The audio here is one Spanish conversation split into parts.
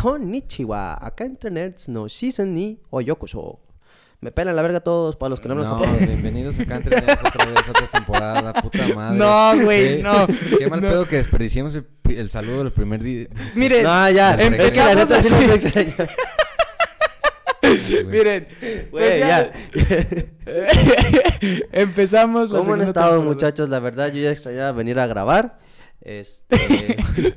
Konnichiwa. Acá entre nerds no Shizen ni Oyokusho. Me pelan la verga todos para los que no hablan No, japonés. bienvenidos acá entre Nerds otra vez, otra temporada, puta madre. No, güey, no. Qué mal No. pedo que desperdiciemos el, saludo del primer día. Miren, No, ya. Em- la empezamos neta miren. Pues ya. Empezamos la ¿Cómo han estado, temporada. muchachos? La verdad, yo ya extrañaba venir a grabar. Este.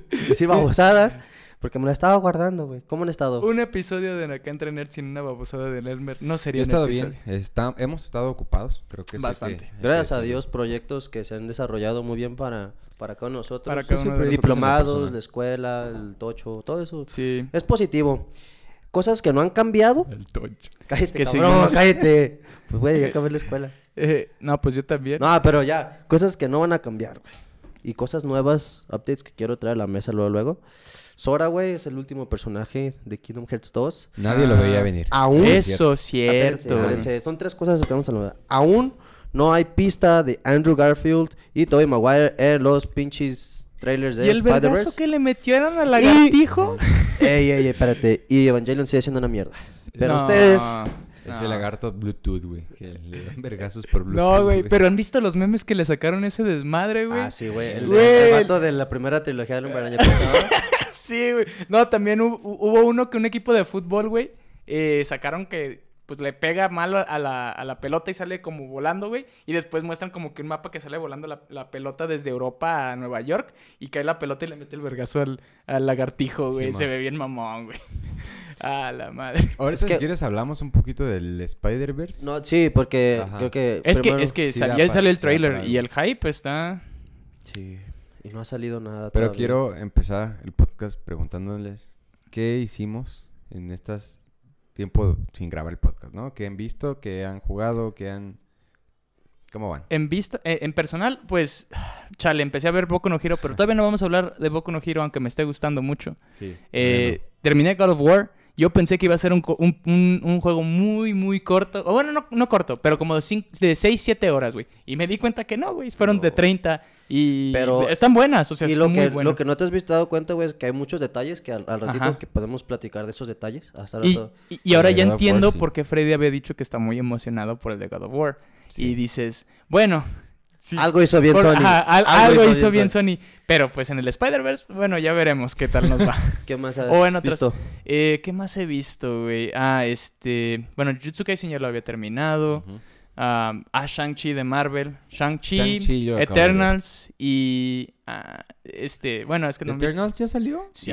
decir babosadas. Porque me la estaba guardando, güey. ¿Cómo han estado? Un episodio de Acá entre Nerds sin una babosada de Elmer no Yo sería he un estado episodio. bien, está- hemos estado ocupados, creo que hay Bastante. que- hay que Gracias a. Dios, proyectos que se han desarrollado muy bien para, para cada uno de nosotros. Para cada uno de. Diplomados, la escuela, el tocho, todo eso. Sí. Es positivo. Cosas que no han cambiado. El tocho. Cállate, que cabrón, seguimos- cállate. Pues, güey, ya acabé la escuela. Eh, no, pues yo también. No, pero ya. Cosas que no van a cambiar, güey. Y cosas nuevas, updates que quiero traer a la mesa luego, luego. Sora, güey, es el último personaje de Kingdom Hearts 2. Nadie lo Ah. veía venir. Aún. Eso, Espérense, cierto. Son tres cosas que vamos a hablar. Aún no hay pista de Andrew Garfield y Tobey Maguire en los pinches trailers de ¿Y el vergazo Spider-Verse. que le metieron al lagartijo? Ey, ey, ey, espérate. Y Evangelion sigue siendo una mierda. Pero No, ustedes... Ese no. lagarto Bluetooth, güey. Que le dan vergazos por Bluetooth. No, güey, pero ¿han visto los memes que le sacaron ese desmadre, güey? Ah, sí, güey. El, el vato de la primera trilogía del Hombre Araña. Sí, güey. No, también hubo, hubo uno que un equipo de fútbol, güey, eh, sacaron que pues le pega mal a la, a la pelota y sale como volando, güey. Y después muestran como que un mapa que sale volando la, la pelota desde Europa a Nueva York. Y cae la pelota y le mete el vergazo al, al lagartijo, güey. Sí, Se ve bien mamón, güey. A la madre. Ahorita, Es si que- quieres, hablamos un poquito del Spider-Verse. No, sí, porque Ajá. creo que... Es que, es que sí sal- ya salió el trailer y el hype está... Sí. Y no ha salido nada Pero todavía. quiero empezar el podcast preguntándoles qué hicimos en estas tiempo sin grabar el podcast, ¿no? ¿Qué han visto? ¿Qué han jugado? ¿Qué han...? ¿Cómo van? En vista, eh, en personal, pues, chale, empecé a ver Boku no Hero, pero todavía no vamos a hablar de Boku no Hero, aunque me esté gustando mucho. Sí. Eh, terminé God of War. Yo pensé que iba a ser un, co- un- un- un juego muy, muy corto. O bueno, no, no corto, pero como de, cin- de 6, 7 horas, güey. Y me di cuenta que no, güey. Fueron de No. 30. Y Pero- están buenas, o sea, y son lo muy que, buenas. lo que no te has visto dado cuenta, güey, es que hay muchos detalles que al, al ratito Ajá. que podemos platicar de esos detalles. Hasta Y, rato. y- y ahora ya entiendo sí. por qué Freddy había dicho que está muy emocionado por el de God of War. Sí. Y dices, bueno... sí, Algo hizo bien por- Sony. ajá, al- algo, hizo bien Sony. Pero pues en el Spider-Verse, bueno, ya veremos qué tal nos va. ¿Qué más has O en visto? Eh, ¿Qué más he visto, güey? Ah, este... Bueno, Jujutsu Kaisen ya lo había terminado. Ujú. Ah, ah, Shang-Chi de Marvel. Shang-Chi. Eternals y... ah, este... Bueno, es que no... me- ¿Eternals ya salió? Sí.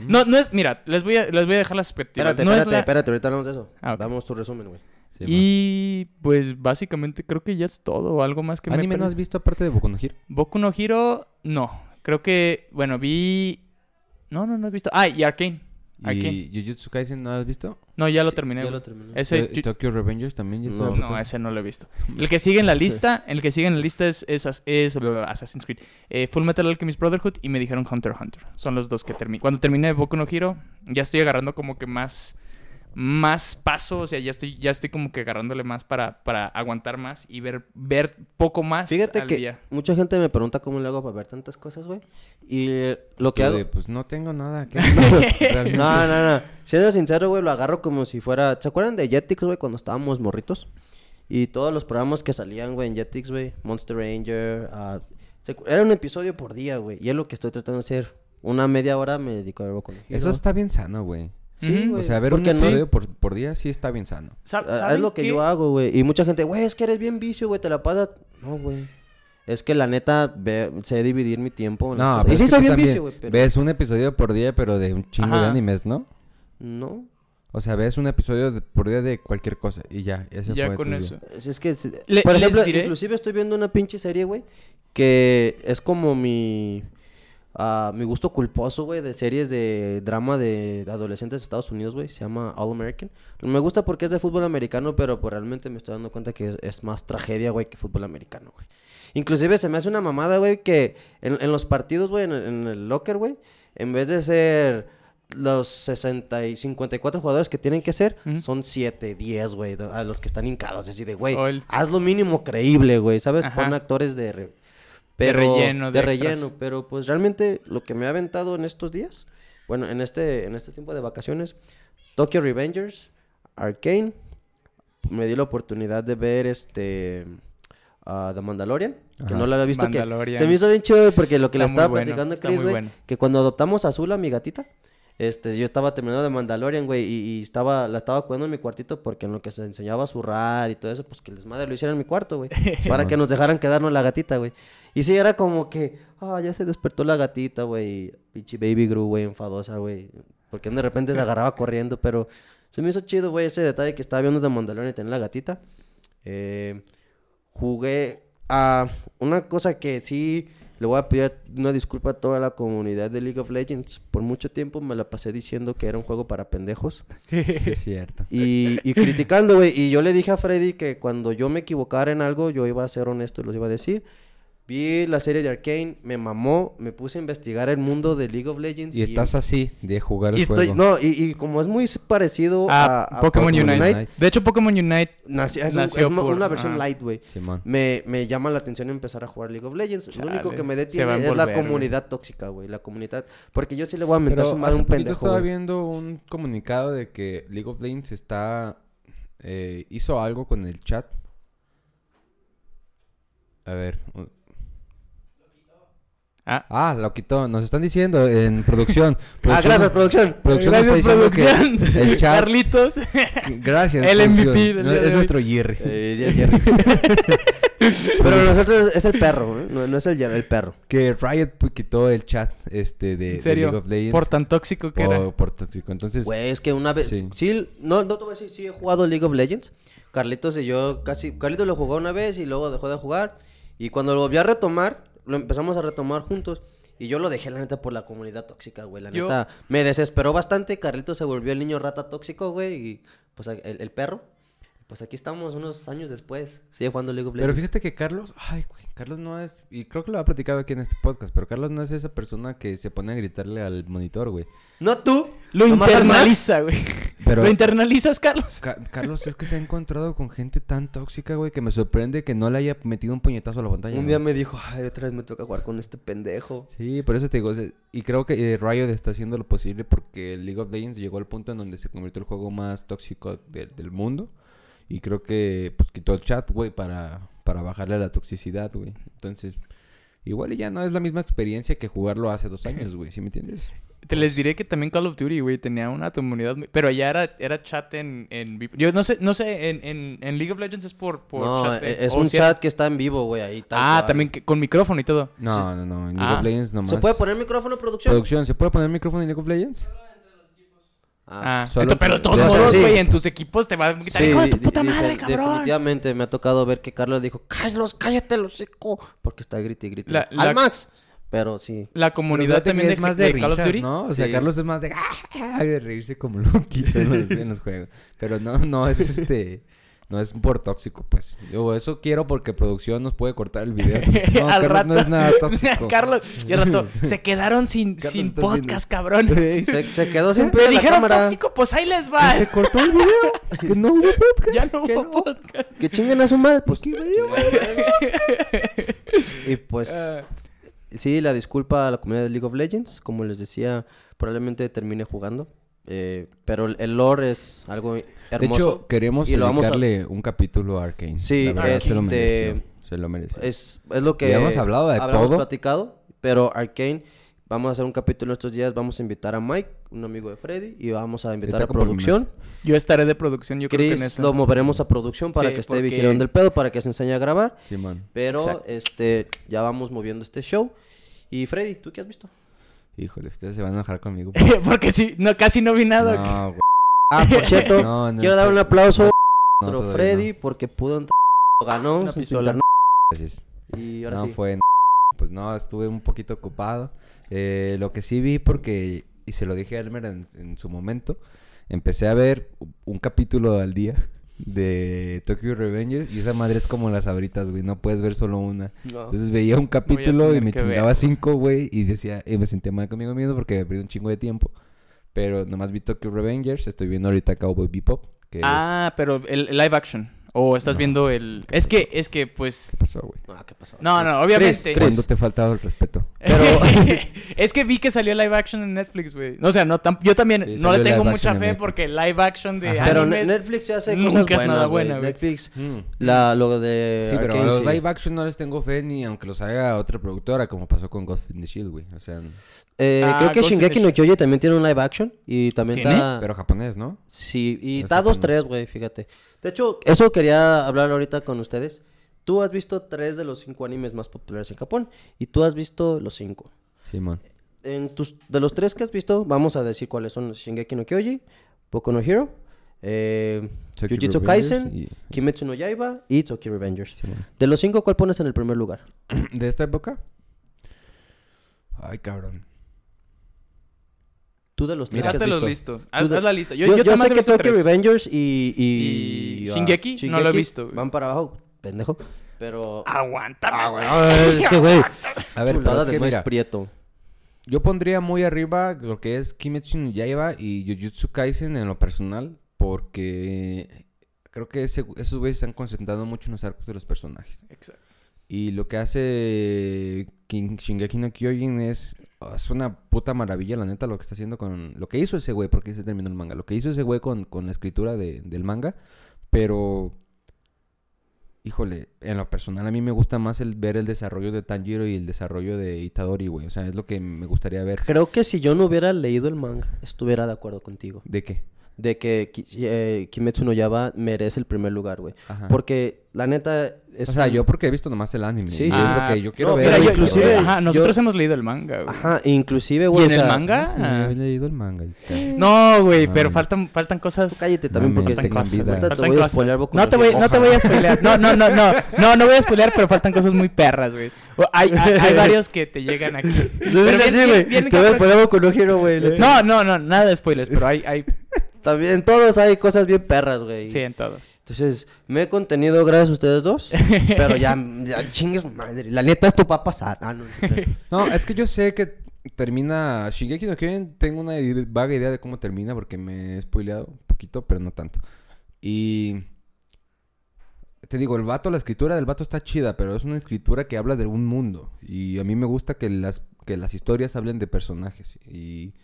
No, no es... Mira, les voy a, les voy a dejar las expectativas. Espérate, no es espérate, la- espérate, ahorita hablamos de eso. Ah. Damos tu resumen, güey. Sí, Y pues básicamente creo que ya es todo. o Algo más que man. me... ¿Anime no has visto aparte de Boku no Hero? Boku no Hero, no. Creo que... Bueno, vi... No, no, no he visto. Ah, y Arcane. Arcane. ¿Y Jujutsu Kaisen no has visto? No, ya lo Sí, terminé. Ya lo terminé. Ese... Eh, ¿Tokyo Revengers también ya? No, No, ese no lo he visto. El que sigue en la lista, el que sigue en la lista es, es, es Assassin's Creed. Eh, Full Metal Alchemist Brotherhood y me dijeron Hunter x Hunter. Son los dos que terminé. Cuando terminé Boku no Hero, ya estoy agarrando como que más más paso, o sea, ya estoy ya estoy como que agarrándole más para, para aguantar más y ver ver poco más Fíjate al que día. mucha gente me pregunta cómo le hago para ver tantas cosas, güey. Y lo que hago... pues no tengo nada que Realmente. No, no, no. Siendo sincero, güey, lo agarro como si fuera... ¿Se acuerdan de Jetix, güey, cuando estábamos morritos? Y todos los programas que salían, güey, en Jetix, güey. Monster Ranger. ah, se- Era un episodio por día, güey. Y es lo que estoy tratando de hacer. Una media hora me dedico a ver con Eso está bien sano, güey. Sí, güey. O sea, ver un episodio por, por día sí está bien sano. Sa- Ah, ¿saben Es lo que qué? yo hago, güey. Y mucha gente, güey, es que eres bien vicio, güey, te la pasas. No, güey. Es que la neta, ve- sé dividir mi tiempo. No, Y sí soy bien vicio, güey, pero. Ves un episodio por día, pero de un chingo de animes, ¿no? No. O sea, ves un episodio de- por día de cualquier cosa y ya, ese Ya fue con eso. Es, es que, Le- por ejemplo, diré- inclusive estoy viendo una pinche serie, güey, que es como mi, ah, mi gusto culposo, güey, de series de drama de adolescentes de Estados Unidos, güey, se llama All American. Me gusta porque es de fútbol americano, pero pues, realmente me estoy dando cuenta que es, es más tragedia, güey, que fútbol americano, güey. Inclusive se me hace una mamada, güey, que en, en los partidos, güey, en, el- en el locker, güey, en vez de ser los 60 y 54 jugadores que tienen que ser, son 7, 10, güey, a los que están hincados. Así de, güey, el- haz lo mínimo creíble, güey, ¿sabes? Ajá. Pon actores de... De relleno, de De relleno, pero pues realmente lo que me ha aventado en estos días, bueno, en este, en este tiempo de vacaciones, Tokyo Revengers, Arcane, me di la oportunidad de ver este ah, The Mandalorian, que no lo había visto, que se me hizo bien chido porque lo que le Está muy estaba bueno, platicando a está Chris, muy güey, bueno. que cuando adoptamos a Azul, a mi gatita, este, yo estaba terminando de Mandalorian, güey, y, y estaba, la estaba cuidando en mi cuartito porque en lo que se enseñaba a zurrar y todo eso, pues que el desmadre lo hiciera en mi cuarto, güey. para que nos dejaran quedarnos la gatita, güey. Y sí, era como que, ah, ya se despertó la gatita, güey. Pinche Baby Gru, güey, enfadosa, güey. Porque de repente se agarraba corriendo, pero se me hizo chido, güey, ese detalle que estaba viendo de Mandalorian y tenía la gatita. Eh, jugué a una cosa que sí le voy a pedir una disculpa a toda la comunidad de League of Legends. Por mucho tiempo me la pasé diciendo que era un juego para pendejos. Sí, es cierto. Y, y criticando, güey. Y yo le dije a Freddy que cuando yo me equivocara en algo, yo iba a ser honesto y los iba a decir. Vi la serie de Arkane, me mamó, me puse a investigar el mundo de League of Legends. Y estás así de jugar el y estoy- juego. No, y, y como es muy parecido a, Ah, a Pokémon Pokémon Unite. Unite. De hecho, Pokémon Unite nació- es, un- Nació es mo- por- una versión ah. light, güey. Me, me llama la atención empezar a jugar League of Legends. Lo único que me detiene es la comunidad tóxica, güey. La comunidad. Porque yo sí le voy a mentar su madre un pendejo. estaba viendo un comunicado de que League of Legends está... eh, hizo algo con el chat. A ver. Ah, Ah, lo quitó. Nos están diciendo en producción. Ah, gracias, producción. Producción gracias, producción. que el chat... Carlitos. Gracias, El. MVP del No, día de es hoy. nuestro Jerry. Eh. Pero nosotros es el perro, ¿eh? no, no es el, hierro, el perro. Que Riot quitó el chat este de, En de serio, League of Legends. por tan tóxico que por, era. por tóxico. Entonces, Güey, es que una vez. Sí. Sí. no, no te voy a decir, sí he jugado League of Legends. Carlitos y yo casi. Carlitos lo jugó una vez y luego dejó de jugar. Y cuando lo volví a retomar, lo empezamos a retomar juntos. Y yo lo dejé, la neta, por la comunidad tóxica, güey. La Yo- neta, me desesperó bastante. Carlitos se volvió el niño rata tóxico, güey. Y pues el, el perro. Pues aquí estamos unos años después. Sigue jugando League of Pero Legends. fíjate que Carlos, ay, güey, Carlos no es, y creo que lo ha platicado aquí en este podcast, pero Carlos no es esa persona que se pone a gritarle al monitor, güey. No tú. Lo internaliza, güey. Pero- Lo internalizas, Carlos. Ca- Carlos es que se ha encontrado con gente tan tóxica, güey, que me sorprende que no le haya metido un puñetazo a la pantalla. Un güey. día me dijo, ay, otra vez me toca jugar con este pendejo. Sí, por eso te digo, o sea, y creo que eh, Riot está haciendo lo posible porque League of Legends llegó al punto en donde se convirtió el juego más tóxico de- del mundo. Y creo que pues quitó el chat, güey, para, para bajarle a la toxicidad, güey. Entonces, igual y ya no es la misma experiencia que jugarlo hace dos años, güey, ¿sí me entiendes? Te les diré que también Call of Duty, güey, tenía una comunidad, muy- pero allá era, era chat en, en vi- Yo no sé, no sé, en, en, en League of Legends es por, por no, chat. de- e- es un chat que está en vivo, güey, ahí. tal Ah, cual. también que- con micrófono y todo. No, no, no, en League Ah, of Legends nomás. ¿Se puede poner micrófono, producción? Producción, ¿se puede poner micrófono en League of Legends? Ah, esto- pero de todos o sea, modos, sí. güey, en tus equipos te va a quitar, Sí, hijo de tu puta madre, cabrón. Definitivamente me ha tocado ver que Carlos dijo, Carlos, cállate el hocico. Porque está grite y grite. La- Al la- Max. Pero sí. La comunidad también de, es más de, de Call of risas, Duty. ¿no? O sea, Sí. Carlos es más de, "Ah", de reírse como loquito en los, en los juegos. Pero no, no es este, no es por tóxico, pues. Yo eso quiero porque producción nos puede cortar el video. No, Al Carlos rato. no es nada tóxico. Carlos, y al rato, se quedaron sin, Carlos, sin podcast, cabrón. Se, se quedó en la dijeron cámara. tóxico, pues ahí les va. Se cortó el video. que no hubo podcast. Ya no hubo no. podcast. Que chinguen a su madre. Pues, ¿Qué y pues... Ah, Sí, la disculpa a la comunidad de League of Legends. Como les decía, probablemente termine jugando. eh, pero el- lore es algo De hermoso. hecho, queremos y lo vamos a- dedicarle un capítulo a Arkane. Sí, La se lo este, mereció. Se lo mereció. Es, es lo que Ya hemos hablado de habíamos todo. platicado, pero Arkane, vamos a hacer un capítulo estos días, vamos a invitar a Mike, un amigo de Freddy, y vamos a invitar a producción. Yo estaré de producción, yo creo que en Chris eso. lo moveremos a producción para Sí, que esté porque- vigilando el pedo, para que se enseñe a grabar, Simón. pero Exacto. este ya vamos moviendo este show. Y Freddy, ¿tú qué has visto? Híjole, ustedes se van a enojar conmigo. Porque sí, no, casi no vi nada. No, güey. Ah, por cierto, No, no, quiero dar un aplauso no, a todavía Freddy porque pudo entrar, ganó Una pistola. Gracias. y ahora no sí. fue en- pues no estuve un poquito ocupado Eh, lo que sí vi porque y se lo dije a Elmer en, en su momento empecé a ver un capítulo al día de Tokyo Revengers y esa madre es como las abritas güey no puedes ver solo una No. entonces veía un capítulo y me chingaba cinco güey y decía y me sentía mal conmigo mismo porque me perdí un chingo de tiempo pero nomás vi Tokyo Revengers estoy viendo ahorita Cowboy Bebop que es- Ah, pero el, el live action. O estás No. viendo el. Es que, es que, pues. ¿qué pasó güey Ah, ¿qué pasó? No, no, obviamente. Chris, Chris. ¿Cuándo te ha faltado el respeto? Pero es que vi que salió live action en Netflix, güey. O sea, no tam- yo también Sí, no le tengo mucha fe porque live action de Ajá. pero animes... Netflix ya hace nunca cosas es buenas, nada buena. Netflix, Mm. la, lo de Sí, pero a los sí. live action no les tengo fe ni aunque los haga otra productora, como pasó con Ghost in the Shield, güey. O sea, Eh, Ah, creo que Ghost Shingeki no. Kyoji también tiene un live action y también ¿Tiene? está... pero japonés, ¿no? Sí, y Es está dos, tres, güey, fíjate. De hecho, eso quería hablar ahorita con ustedes. Tú has visto tres de los cinco animes más populares en Japón y tú has visto los cinco. Simón. En tus, de los tres que has visto, vamos a decir cuáles son Shingeki no Kyoji, Boku no Hero, eh, Jujutsu Kaisen, y- Kimetsu no Yaiba y Tokyo Revengers. De los cinco, ¿cuál pones en el primer lugar? ¿De esta época? Ay, cabrón. Tú de los tres que has Hazte los visto. listo. Haz, Tú de- haz la lista. Yo, Yo, yo, sé que Tokyo tres. Revengers y... ¿Y, ¿Y ah, Shingeki? No lo he visto, güey. Van para abajo, pendejo. Pero... Aguántame, Ah, güey. güey, es que, güey... A ver, pero es que mira, prieto. yo pondría muy arriba lo que es Kimetsu no Yaiba y Jujutsu Kaisen en lo personal, porque creo que ese- esos güeyes se están concentrando mucho en los arcos de los personajes. Exacto. Y lo que hace King- Shingeki no Kyojin es, es una puta maravilla, la neta, lo que está haciendo con... Lo que hizo ese güey, porque se terminó el manga. Lo que hizo ese güey con, con la escritura de- del manga. Pero... Híjole, en lo personal a mí me gusta más el ver el desarrollo de Tanjiro y el desarrollo de Itadori, güey. O sea, es lo que me gustaría ver. Creo que si yo no hubiera leído el manga, estuviera de acuerdo contigo. ¿De qué? De que eh, Kimetsu no Yaiba merece el primer lugar, güey. Ajá. Porque, la neta... Es O sea, un- yo porque he visto nomás el anime. Sí, y sí. es Ah, lo que yo quiero no, ver. Pero yo- inclusive- quiero ajá, nosotros yo- hemos leído el manga, güey. Ajá, inclusive, ¿Y güey, en o el manga? Sí, Ah. he leído el manga. y. No, güey, No, pero no. faltan, faltan cosas. Cállate también porque faltan cosas. vida. te voy a cosas. Boku No no te voy, no te voy a spoilear. No, no, no, no. No, no voy a spoilear, pero faltan cosas muy perras, güey. O- Hay, hay, hay varios que te llegan aquí. No Pero bien- bien- güey. bien Te voy a poner no güey. No, no, no, nada de spoilers, pero hay, hay También todos hay cosas bien perras, güey. sí, en todos. Entonces, me he contenido gracias a ustedes dos. pero ya, ya chingues madre. La neta, esto va a pasar. Ah, no, es que yo sé que termina Shigeki no Kyojin. Tengo una vaga idea de cómo termina porque me he spoileado un poquito, pero no tanto. Y te digo, el vato, la escritura del vato está chida, pero es una escritura que habla de un mundo. Y a mí me gusta que las, que las historias hablen de personajes. Y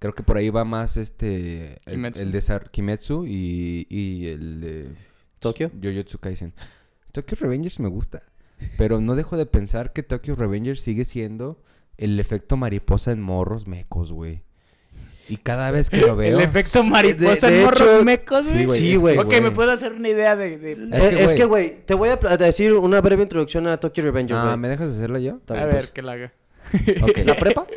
creo que por ahí va más este... El, Kimetsu. el de Sar- Kimetsu y, y el de... ¿Tokio? Jujutsu Kaisen. Tokyo Revengers me gusta. Pero no dejo de pensar que Tokyo Revengers sigue siendo el efecto mariposa en morros mecos, güey. Y cada vez que lo veo... El efecto Sí, mariposa de- de en morros hecho, mecos, sí, güey. Sí, güey. que, Ok, me puedo hacer una idea de... de- Es Es, que, es que, güey. te voy a decir una breve introducción a Tokyo Revengers, Ah. ¿me dejas hacerla yo? A bien, ver, pues. que la haga. Ok. ¿La prepa?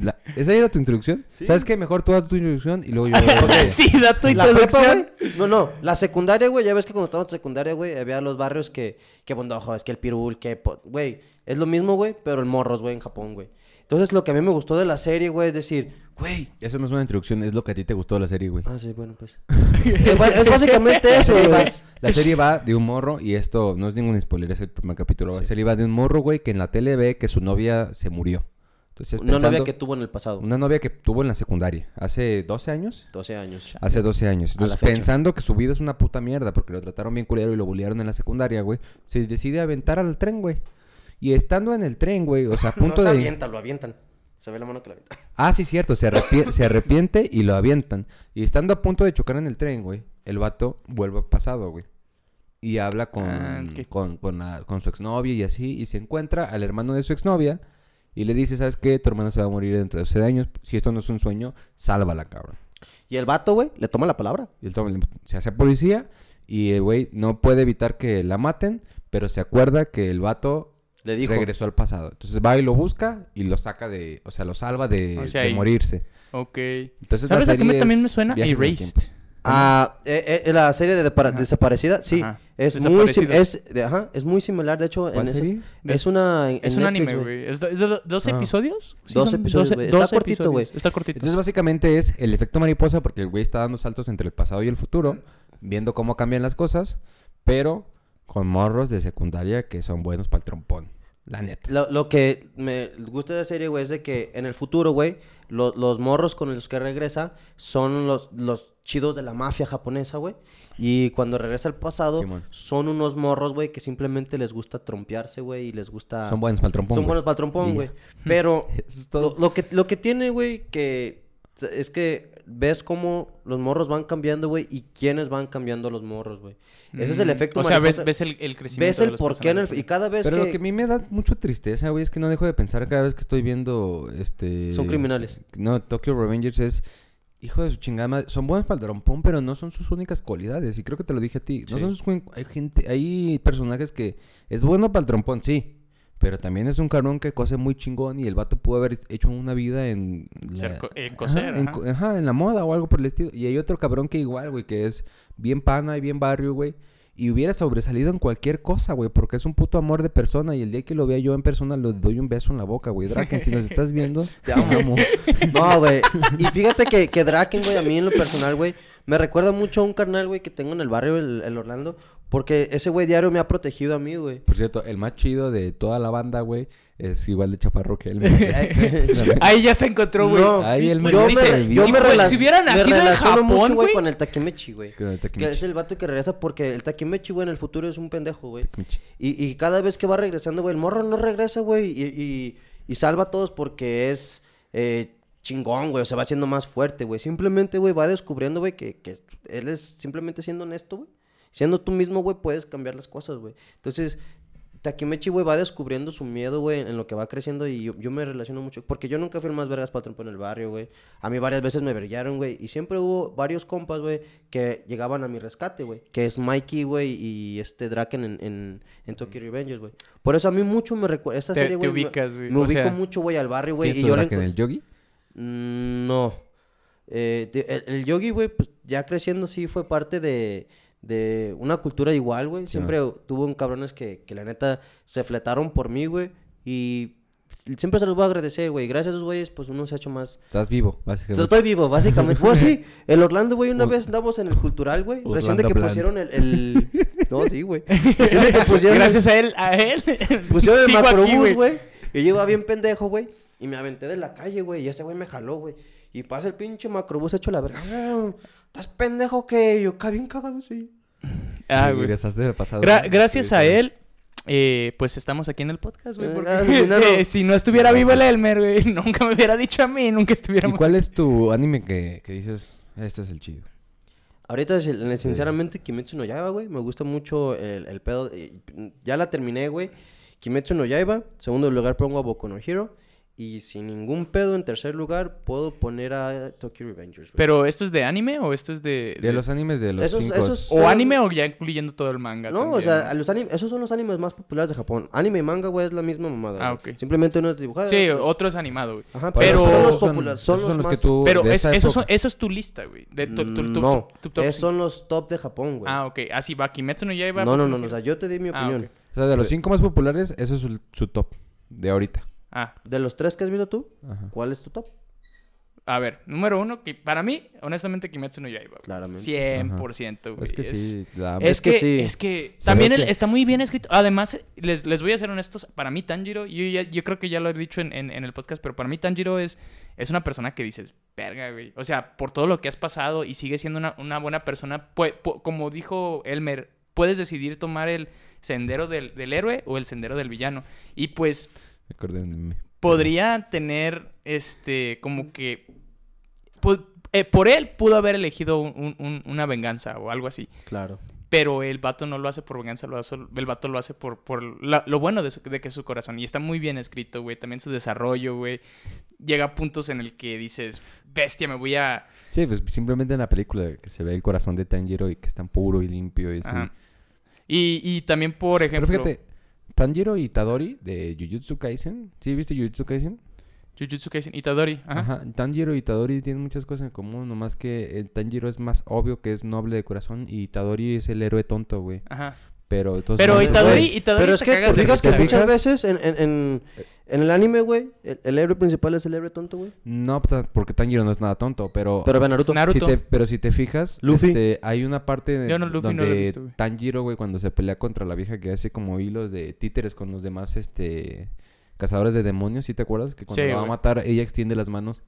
La- ¿Esa era tu introducción? ¿Sabes qué? Mejor tú haz tu introducción y luego yo... sí, da tu ¿La prepa, introducción. güey? No, no. La secundaria, güey. Ya ves que cuando estábamos en secundaria, güey, había los barrios que... Que bondojo, es que el pirul, que... Güey, es lo mismo, güey, pero en morros, güey, en Japón, güey. Entonces, lo que a mí me gustó de la serie, güey, es decir... Güey... Eso no es una introducción, es lo que a ti te gustó de la serie, güey. Ah, sí, bueno, pues... es básicamente eso, güey. va- La serie va de un morro, y esto no es ningún spoiler, es el primer capítulo. La serie va de un morro, güey, que en la tele ve que su novia se murió. Entonces, Una novia que tuvo en el pasado. Una novia que tuvo en la secundaria, hace 12 años. 12 años. Hace 12 años. Entonces, pensando que su vida es una puta mierda porque lo trataron bien culero y lo bullearon en la secundaria, güey, se decide aventar al tren, güey. Y estando en el tren, güey, o sea, a punto no se de... avienta, lo avientan. Se ve la mano que lo avienta. Ah, sí, cierto, se, arrepie- se arrepiente y lo avientan. Y estando a punto de chocar en el tren, güey, el vato vuelve al pasado, güey. Y habla con, Ah, con, con, la- con su exnovia y así. Y se encuentra al hermano de su exnovia y le dice, ¿sabes qué? Tu hermana se va a morir dentro de 12 años. Si esto no es un sueño, sálvala, cabrón. Y el vato, güey, le toma la palabra. Y el toma- se hace policía y el güey no puede evitar que la maten, pero se acuerda que el vato Le dijo. regresó al pasado. Entonces va y lo busca y lo saca de, o sea, lo salva de, O sea, de y- morirse. Ok. Entonces la ¿Sabes a qué serie me- también es me suena? Erased. Ah, eh, eh, la serie de Depara-. Desaparecida, sí. Ajá. Es muy, sim- es, de- ajá, es muy similar, de hecho, en ¿Cuál esas- serie? Es una... en Es un Netflix, anime, güey. ¿Es, de- es de do- dos Ah. episodios? Sí, Dos son episodios, güey. Está cortito, güey. episodios. Está cortito. Entonces básicamente es el efecto mariposa porque el güey está dando saltos entre el pasado y el futuro, viendo cómo cambian las cosas, pero con morros de secundaria que son buenos para el trompón. La neta. Lo, lo que me gusta de la serie, güey, es de que en el futuro, güey, lo- los morros con los que regresa son los, los chidos de la mafia japonesa, güey. Y cuando regresa al pasado, son unos morros, güey, que simplemente les gusta trompearse, güey, y les gusta... Son buenos para el trompón. Son buenos para el trompón, güey. Pero lo que, lo que tiene, güey, que es que ves cómo los morros van cambiando, güey, y quiénes van cambiando los morros, güey. Ese es el Mm, efecto O sea, ves, ves el, el crecimiento. Ves de el los porqué en el... Y cada vez Pero que... lo que a mí me da mucha tristeza, güey, es que no dejo de pensar cada vez que estoy viendo este... Son criminales. No, Tokyo Revengers es... Hijo de su chingada madre. Son buenos para el trompón, pero no son sus únicas cualidades. Y creo que te lo dije a ti. No Sí. son sus... Hay gente... Hay personajes que... Es bueno para el trompón, sí. Pero también es un cabrón que cose muy chingón y el vato pudo haber hecho una vida en... Ser co- en coser, Ajá, ajá, en la moda o algo por el estilo. Y hay otro cabrón que igual, güey, que es bien pana y bien barrio, güey. Y hubiera sobresalido en cualquier cosa, güey, porque es un puto amor de persona. Y el día que lo vea yo en persona, le doy un beso en la boca, güey. Draken, si nos estás viendo, te amo. No, güey. Y fíjate que, que Draken, güey, a mí en lo personal, güey, me recuerda mucho a un carnal, güey, que tengo en el barrio, el, el Orlando. Porque ese güey diario me ha protegido a mí, güey. Por cierto, el más chido de toda la banda, güey, es igual de chaparro que él. Ahí ya se encontró, güey. No, Ahí el yo dice, me, yo si me, fue- relac- si hubiera me nacido en relaciono mucho, Japón, güey. con el Takemechi, güey. Con el Que es el vato que regresa porque el Takemechi, güey, en el futuro es un pendejo, güey. Y, y cada vez que va regresando, güey, el morro no regresa, güey. Y, y, y salva a todos porque es eh, chingón, güey. O se va haciendo más fuerte, güey. Simplemente, güey, va descubriendo, güey, que, que él es simplemente siendo honesto, güey. Siendo tú mismo, güey, puedes cambiar las cosas, güey. Entonces, Takemechi, güey, va descubriendo su miedo, güey, en lo que va creciendo. Y yo, yo me relaciono mucho. Porque yo nunca fui el más vergas trompo en el barrio, güey. A mí varias veces me brillaron, güey. Y siempre hubo varios compas, güey, que llegaban a mi rescate, güey. Que es Mikey, güey, y este Draken en, en, en Tokyo Revengers, güey. Por eso a mí mucho me recuerda. Esta Te- serie, güey. me- ubicas, güey. Me, ubico sea- mucho, güey, al barrio, güey. ¿Quién Y yo le Draken, encu- el Yogi? Mm, No. Eh, el, el yogi, güey, pues ya creciendo sí fue parte de, de una cultura igual, güey. Sí, Siempre tuvo un cabrones que, que la neta se fletaron por mí, güey. Y siempre se los voy a agradecer, güey. Gracias a esos güeyes, pues uno se ha hecho más... Estás vivo, básicamente. Estoy vivo, básicamente. Bueno, sí, el Orlando, güey, una Ur- vez andamos en el cultural, güey. Recién de que Bland. pusieron el, el- No, sí, güey. Recién que pusieron el- Gracias a él, a él. Pusieron el macrobús, güey. Y yo iba bien pendejo, güey. Y me aventé de la calle, güey. Y ese güey me jaló, güey. Y pasa el pinche macrobús hecho la verga. "Ah, ¿Estás pendejo que yo? Ca- Bien cagado, sí. Ah, Sí, güey. regresaste del pasado. Gra- gracias Sí, a él, eh, pues estamos aquí en el podcast, güey. Eh, porque dinero. si, si no estuviera No, vivo el Elmer, güey, nunca me hubiera dicho a mí, nunca ¿Y estuviéramos. cuál es tu anime que, que dices, este es el chido? Ahorita, si- sinceramente, Kimetsu no Yaiba, güey. Me gusta mucho el, el pedo. de- Ya la terminé, güey. Kimetsu no Yaiba. Segundo lugar pongo a Boku no Hero. Y sin ningún pedo, en tercer lugar, puedo poner a Tokyo Revengers, güey. Pero esto es de anime o esto es de, De los animes de los Esos- cinco. esos- o anime o ya incluyendo todo el manga. No, o también, sea, los anim- esos son los animes más populares de Japón. Anime y manga, güey, es la misma mamada. Ah, güey. ok. Simplemente uno es dibujado. Sí, otro es- otro es animado, güey. Ajá, pero- pero son los populares. Son, esos los, más... que tú... Pero de es- esa eso, son- época. eso es tu lista, güey. De tu, tu- tu- no, tu- tu top esos son los top de Japón, güey. Ah, ok. Así va Kimetsu no Yaiba. no, no, no, no, o sea, yo te di mi Ah, opinión. ok. O sea, de los cinco más populares, eso es su, su top de ahorita. Ah, De los tres que has visto tú, Ajá. ¿cuál es tu top? a ver, número uno, que para mí, honestamente, Kimetsu no Yaiba. güey. Claramente. 100%, güey. Es que sí. la- Es, Es que que, sí. es que Se también ve el- que- está muy bien escrito. Además, les, les voy a ser honestos. Para mí, Tanjiro, yo, ya- yo creo que ya lo he dicho en, en- en el podcast, pero para mí, Tanjiro es, es una persona que dices, verga, güey. O sea, por todo lo que has pasado y sigue siendo una, una buena persona, pu- como dijo Elmer, puedes decidir tomar el sendero del, del héroe o el sendero del villano. Y pues Me acordé de mí. podría tener, este, como que... eh, por él pudo haber elegido un- un- una venganza o algo así. Claro. Pero el vato no lo hace por venganza, lo hace- el vato lo hace por, por la- lo bueno de, su- de que es su corazón. Y está muy bien escrito, güey. También su desarrollo, güey. Llega a puntos en el que dices, bestia, me voy a... Sí, pues simplemente en la película que se ve el corazón de Tanjiro y que es tan puro y limpio y así. Y, y también, por Pero ejemplo... fíjate, Tanjiro y Tadori de Jujutsu Kaisen. ¿Sí viste Jujutsu Kaisen? Jujutsu Kaisen, Itadori. Ajá. Ajá. Tanjiro y Tadori tienen muchas cosas en común, nomás que eh, Tanjiro es más obvio que es noble de corazón y Tadori es el héroe tonto, güey. Ajá. Pero, todos Pero modos- Itadori, Itadori Pero es que te fijas que risa, güey. muchas veces en, en, en, En el anime, güey, el, el héroe principal es el héroe tonto, güey. No, ta- porque Tanjiro no es nada tonto, pero... Pero ve Naruto. Naruto. Si te- pero si te fijas, Luffy. este, hay una parte de- Yo no, Luffy no lo he donde visto, güey. Tanjiro, güey, cuando se pelea contra la vieja que hace como hilos de títeres con los demás, este, cazadores de demonios, ¿sí te acuerdas? Que cuando Sí, la va a matar, ella extiende las manos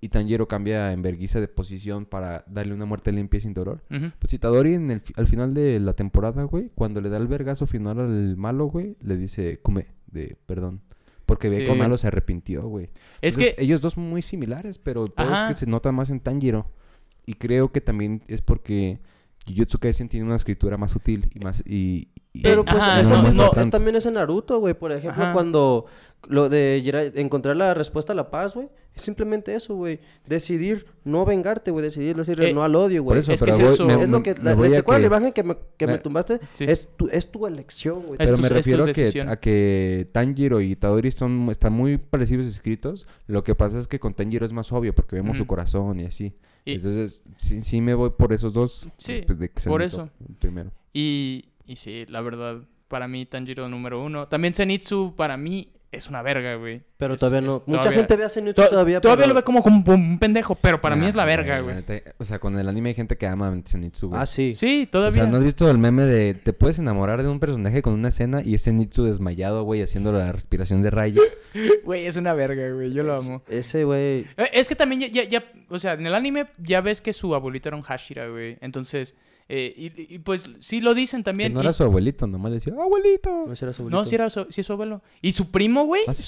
y Tanjiro cambia en verguiza de posición para darle una muerte limpia y sin dolor. Ujú. Pues Itadori en el, al final de la temporada, güey, cuando le da el vergazo final al malo, güey, le dice, come, de perdón. Porque ve Sí. que malo se arrepintió, güey. Es Entonces, que... ellos dos muy similares, pero es que se nota más en Tanjiro. Y creo que también es porque Jujutsu Kaisen tiene una escritura más sutil y más... Y- Pero Eh, pues ajá, ese no, mismo- no. es- también es en Naruto, güey. Por ejemplo, Ajá. cuando lo de encontrar la respuesta a la paz, güey. Es simplemente eso, güey. Decidir no vengarte, güey. Decidir decir Eh, no al odio, güey. eso, Es que es voy- eso. me- es lo que... La, ¿Te acuerdas que- la imagen que me, que me me- tumbaste? Sí. Es, tu, es tu elección, güey. Pero tu- me refiero a que, a que Tanjiro y Itadori son, están muy parecidos escritos. Lo que pasa es que con Tanjiro es más obvio porque vemos su corazón y así. Y- Entonces, sí, sí me voy por esos dos. Sí, pues, de que por eso. Primero. Y, y sí, la verdad, para mí Tanjiro número uno. También Zenitsu para mí es una verga, güey. Pero Es- todavía no. es- Mucha todavía- gente ve a Zenitsu To- todavía, Todavía pero- lo ve como, como un pendejo, pero para mí es la verga, la güey. O sea, con el anime hay gente que ama a Zenitsu, güey. Ah, sí. Sí, O todavía. sea, ¿no has visto el meme de te puedes enamorar de un personaje con una escena y ese Nitsu desmayado, güey, haciendo la respiración de rayo? Güey, es una verga, güey. Yo lo amo. Ese, güey. Eh, Es que también ya, ya, ya- o sea, en el anime ya ves que su abuelito era un Hashira, güey. Entonces, eh, y, y, pues sí lo dicen Que también. no y- era su abuelito, nomás decía, ¡abuelito! No, ese era su No, abuelito. sí era su, sí es su abuelo. Y su primo, güey, ¿Ah, sí?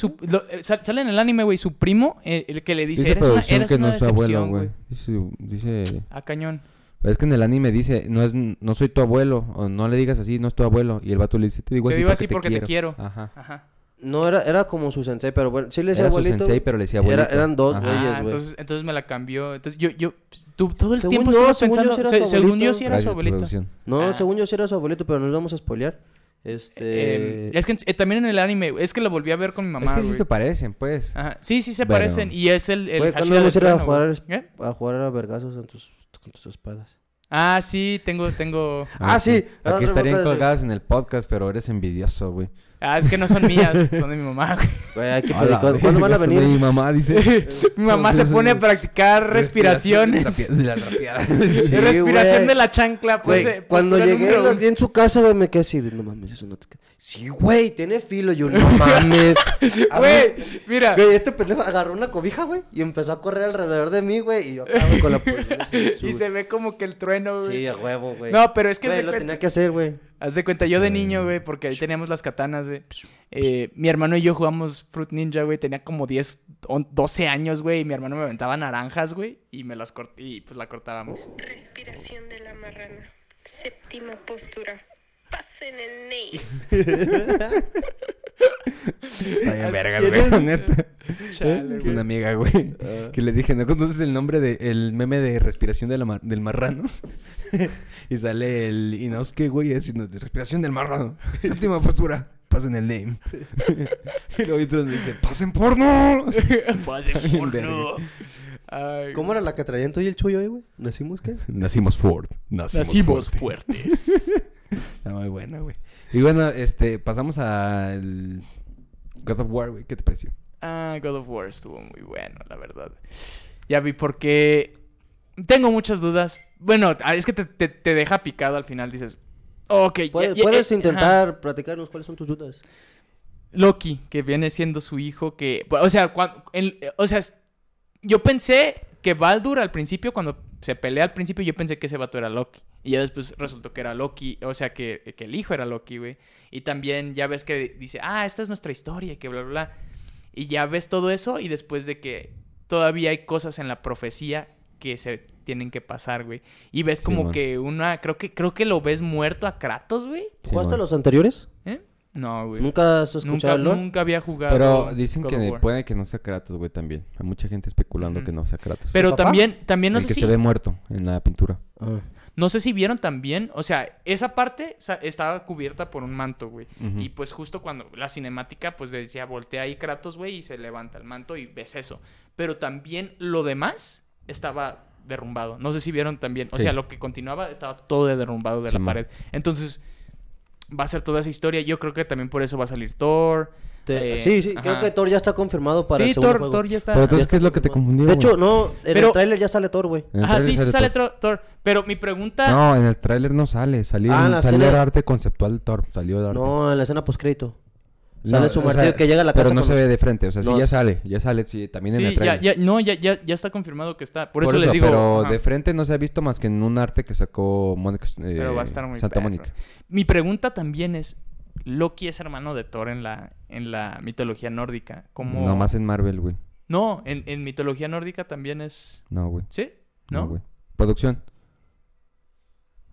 eh, sal- sale en el anime, güey, su primo, eh, el que le dice, Dice eres una, eres que una no es su abuelo, güey. Dice, dice... A cañón. Es que en el anime dice, no es, no soy tu abuelo, o no le digas así, no es tu abuelo. Y el vato le dice, te digo Te así digo porque, así porque te quiero. Ajá. Ajá. No, era, era como su sensei, pero bueno, sí le decía Era su sensei, pero le decía Era- abuelito. eran dos, güeyes, Ah, güey. entonces, entonces me la cambió. Entonces yo, yo, tú- todo el Según tiempo no, según yo sí era se- su según yo abuelito. sí era su abuelito. producción. No, Ah. según yo sí era su abuelito, pero nos vamos a spoilear. Este. Eh, es que eh, también en el anime, es que lo volví a ver con mi mamá, es que sí se parecen, pues. Ajá. Sí, sí se parecen. Y es el, el Güey, ¿cuándo vamos a ir a jugar ¿Eh? A jugar a vergazos con tus, con tus espadas. Ah, sí, tengo, tengo... Ah, sí. Ah, Aquí otra estarían sí. colgadas en el podcast, pero eres envidioso, güey. Ah, es que no son mías, son de mi mamá, güey. Güey, hay que ¿Cuándo, ¿cuándo van a verga, venir? Mi mamá dice... Mi mamá se pone a practicar respiraciones. De la. Sí, respiración güey. de la chancla. Güey, pose- cuando llegué los vi en su casa, güey, me quedé así de, no mames, eso no te queda. Sí, güey, tiene filo. Yo, no mames. Güey, mira. Güey, este pendejo agarró una cobija, güey, y empezó a correr alrededor de mí, güey, y yo güey, con la Y se ve como que el trueno, güey. Sí, a huevo, güey. No, pero es que Güey, lo cuenta- tenía que hacer, güey. Haz de cuenta, yo de niño, güey, porque ahí teníamos las katanas, güey. Eh, mi hermano y yo jugamos Fruit Ninja, güey. Tenía como 10, on- 12 años, güey. Y mi hermano me aventaba naranjas, güey. Y me las corté y pues la cortábamos. Respiración de la marrana. Séptima postura. Pasen el ney. Está bien verga, güey, neta. Chale, Es una amiga, güey. Que le dije, ¿no conoces el nombre del meme de respiración de la mar- del marrano? y sale el Inosuke, güey, haciendo de respiración del marrano. Séptima postura. Pasen el name. y luego otros me dice, ¡pasen porno! Pasen porno. Ay, ¿Cómo era la que traían tú y el chuyo ahí, güey? ¿Nacimos qué? Nacimos Ford. Nacimos, Nacimos fuerte. fuertes. Está muy buena, güey. Y bueno, este, pasamos al God of War, güey. ¿Qué te pareció? Ah, God of War estuvo muy bueno, la verdad. Ya vi por qué. Tengo muchas dudas. Bueno, ah, es que te, te- te deja picado al final. Dices, ok. Puedes, ya- puedes eh, intentar platicarnos cuáles son tus dudas. Loki, que viene siendo su hijo, que. O sea, cuan- el- o sea, yo pensé que Baldur al principio, cuando se pelea al principio, yo pensé que ese vato era Loki. Y ya después resultó que era Loki. O sea, que, que el hijo era Loki, güey. Y también ya ves que dice, ah, esta es nuestra historia, y que bla, bla, bla. Y ya ves todo eso y después de que todavía hay cosas en la profecía que se tienen que pasar, güey. Y ves Sí, como man. que una, creo que, creo que lo ves muerto a Kratos, güey. ¿Tú ¿Jugaste los anteriores? ¿Eh? No, güey. ¿Nunca has escuchado Nunca, nunca había jugado. Pero dicen God que puede que no sea Kratos, güey, también. Hay mucha gente especulando que no sea Kratos. Pero también, también no el sé que si... se ve muerto en la pintura. Ah. No sé si vieron también, o sea, esa parte estaba cubierta por un manto, güey. Y pues justo cuando la cinemática, pues decía, voltea ahí Kratos, güey, y se levanta el manto y ves eso. Pero también lo demás estaba derrumbado. No sé si vieron también. O Sí. sea, lo que continuaba estaba todo derrumbado de Sí, la man. pared. Entonces, va a ser toda esa historia. Yo creo que también por eso va a salir Thor. Te- Eh, sí, sí, ajá. creo que Thor ya está confirmado para sí, el segundo Thor, juego. Thor ya está. Pero entonces, ya ¿qué es lo que te confundió? De hecho, no, en Pero- el tráiler ya sale Thor, güey. En el Ajá, sí, sí sale Thor. Thor. Pero mi pregunta... No, en el tráiler no sale. Salió, Ah, en salió el escena- arte conceptual de Thor. Salió el arte. No, en la escena postcrédito. No, Sale su o martillo sea, que llega a la casa Pero no con se ve de frente. O sea, sí No, ya sí. sale. Ya sale, sí, también en Sí, el ya, tráiler. ya, no, ya, ya, ya está confirmado que está. Por, Por eso, les digo... Pero ajá. de frente no se ha visto más que en un arte que sacó Mónica, eh, Pero va a estar muy Santa. Mónica. Mi pregunta también es, Loki es hermano de Thor en la, en la mitología nórdica. ¿Cómo... No más en Marvel, güey. No, en, en mitología nórdica también es... No, güey. ¿Sí? No, ¿No? güey. Producción.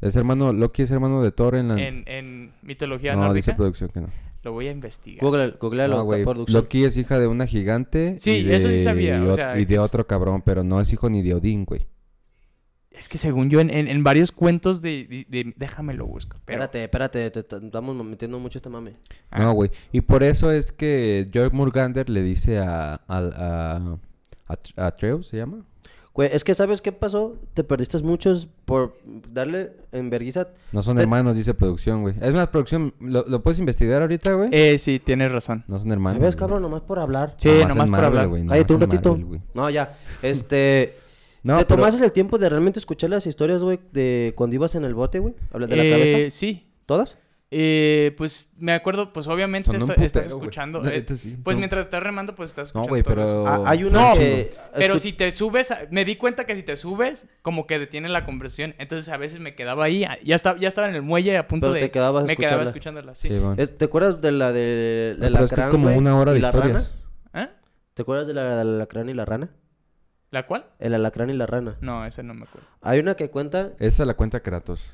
Es hermano, Loki es hermano de Thor en la... en, en mitología no, dice nórdica. producción que no. Lo voy a investigar. Google, googlealo, No, güey. producción. Loki es hija de una gigante. Sí, y de- eso sí sabía, Y, o ot- sea, y que de es- otro cabrón, pero no es hijo ni de Odín, güey. Es que según yo, en, en- en varios cuentos de, de- de- Déjame lo busco. Pero... Espérate, espérate, te, te- estamos metiendo mucho este mame. Ah, No, güey. Y por eso es que George Murgander le dice a... a, a, a, Atreus, ¿se llama? Güey, es que ¿sabes qué pasó? Te perdiste muchos por darle en vergüenza. No son Te- hermanos, dice producción, güey. Es más, producción, ¿lo, lo puedes investigar ahorita, güey? Eh, sí, tienes razón. No son ¿Me hermanos. ves, cabrón? Nomás por hablar. Sí, Nomás nomás por Marvel, hablar. güey, Cállate un nomás ratito. Marvel, güey. No, ya. Este... No, ¿Te pero- tomaste el tiempo de realmente escuchar las historias, güey, de cuando ibas en el bote, güey? Habla de la Eh, cabeza. Sí. ¿Todas? Eh, pues me acuerdo, pues obviamente esto- estás putero, güey. escuchando. La eh, sí, pues son- mientras estás remando, pues estás No, escuchando. güey, todo eso. pero... Ah, hay una No, que... Pero escu- si te subes, a- me di cuenta que si te subes, como que detiene la conversión. Entonces a veces me quedaba ahí, ya estaba, ya estaba en el muelle a punto Pero de. te quedabas me quedaba escuchándola. sí. Sí, bueno. ¿Te acuerdas de la de, No, de pero la es que es como una hora de y la historias. rana? ¿Eh? ¿Te acuerdas de la alacrán y la rana? ¿La cual? El alacrán y la rana. No, ese no me acuerdo. Hay una que cuenta... Esa la cuenta Kratos.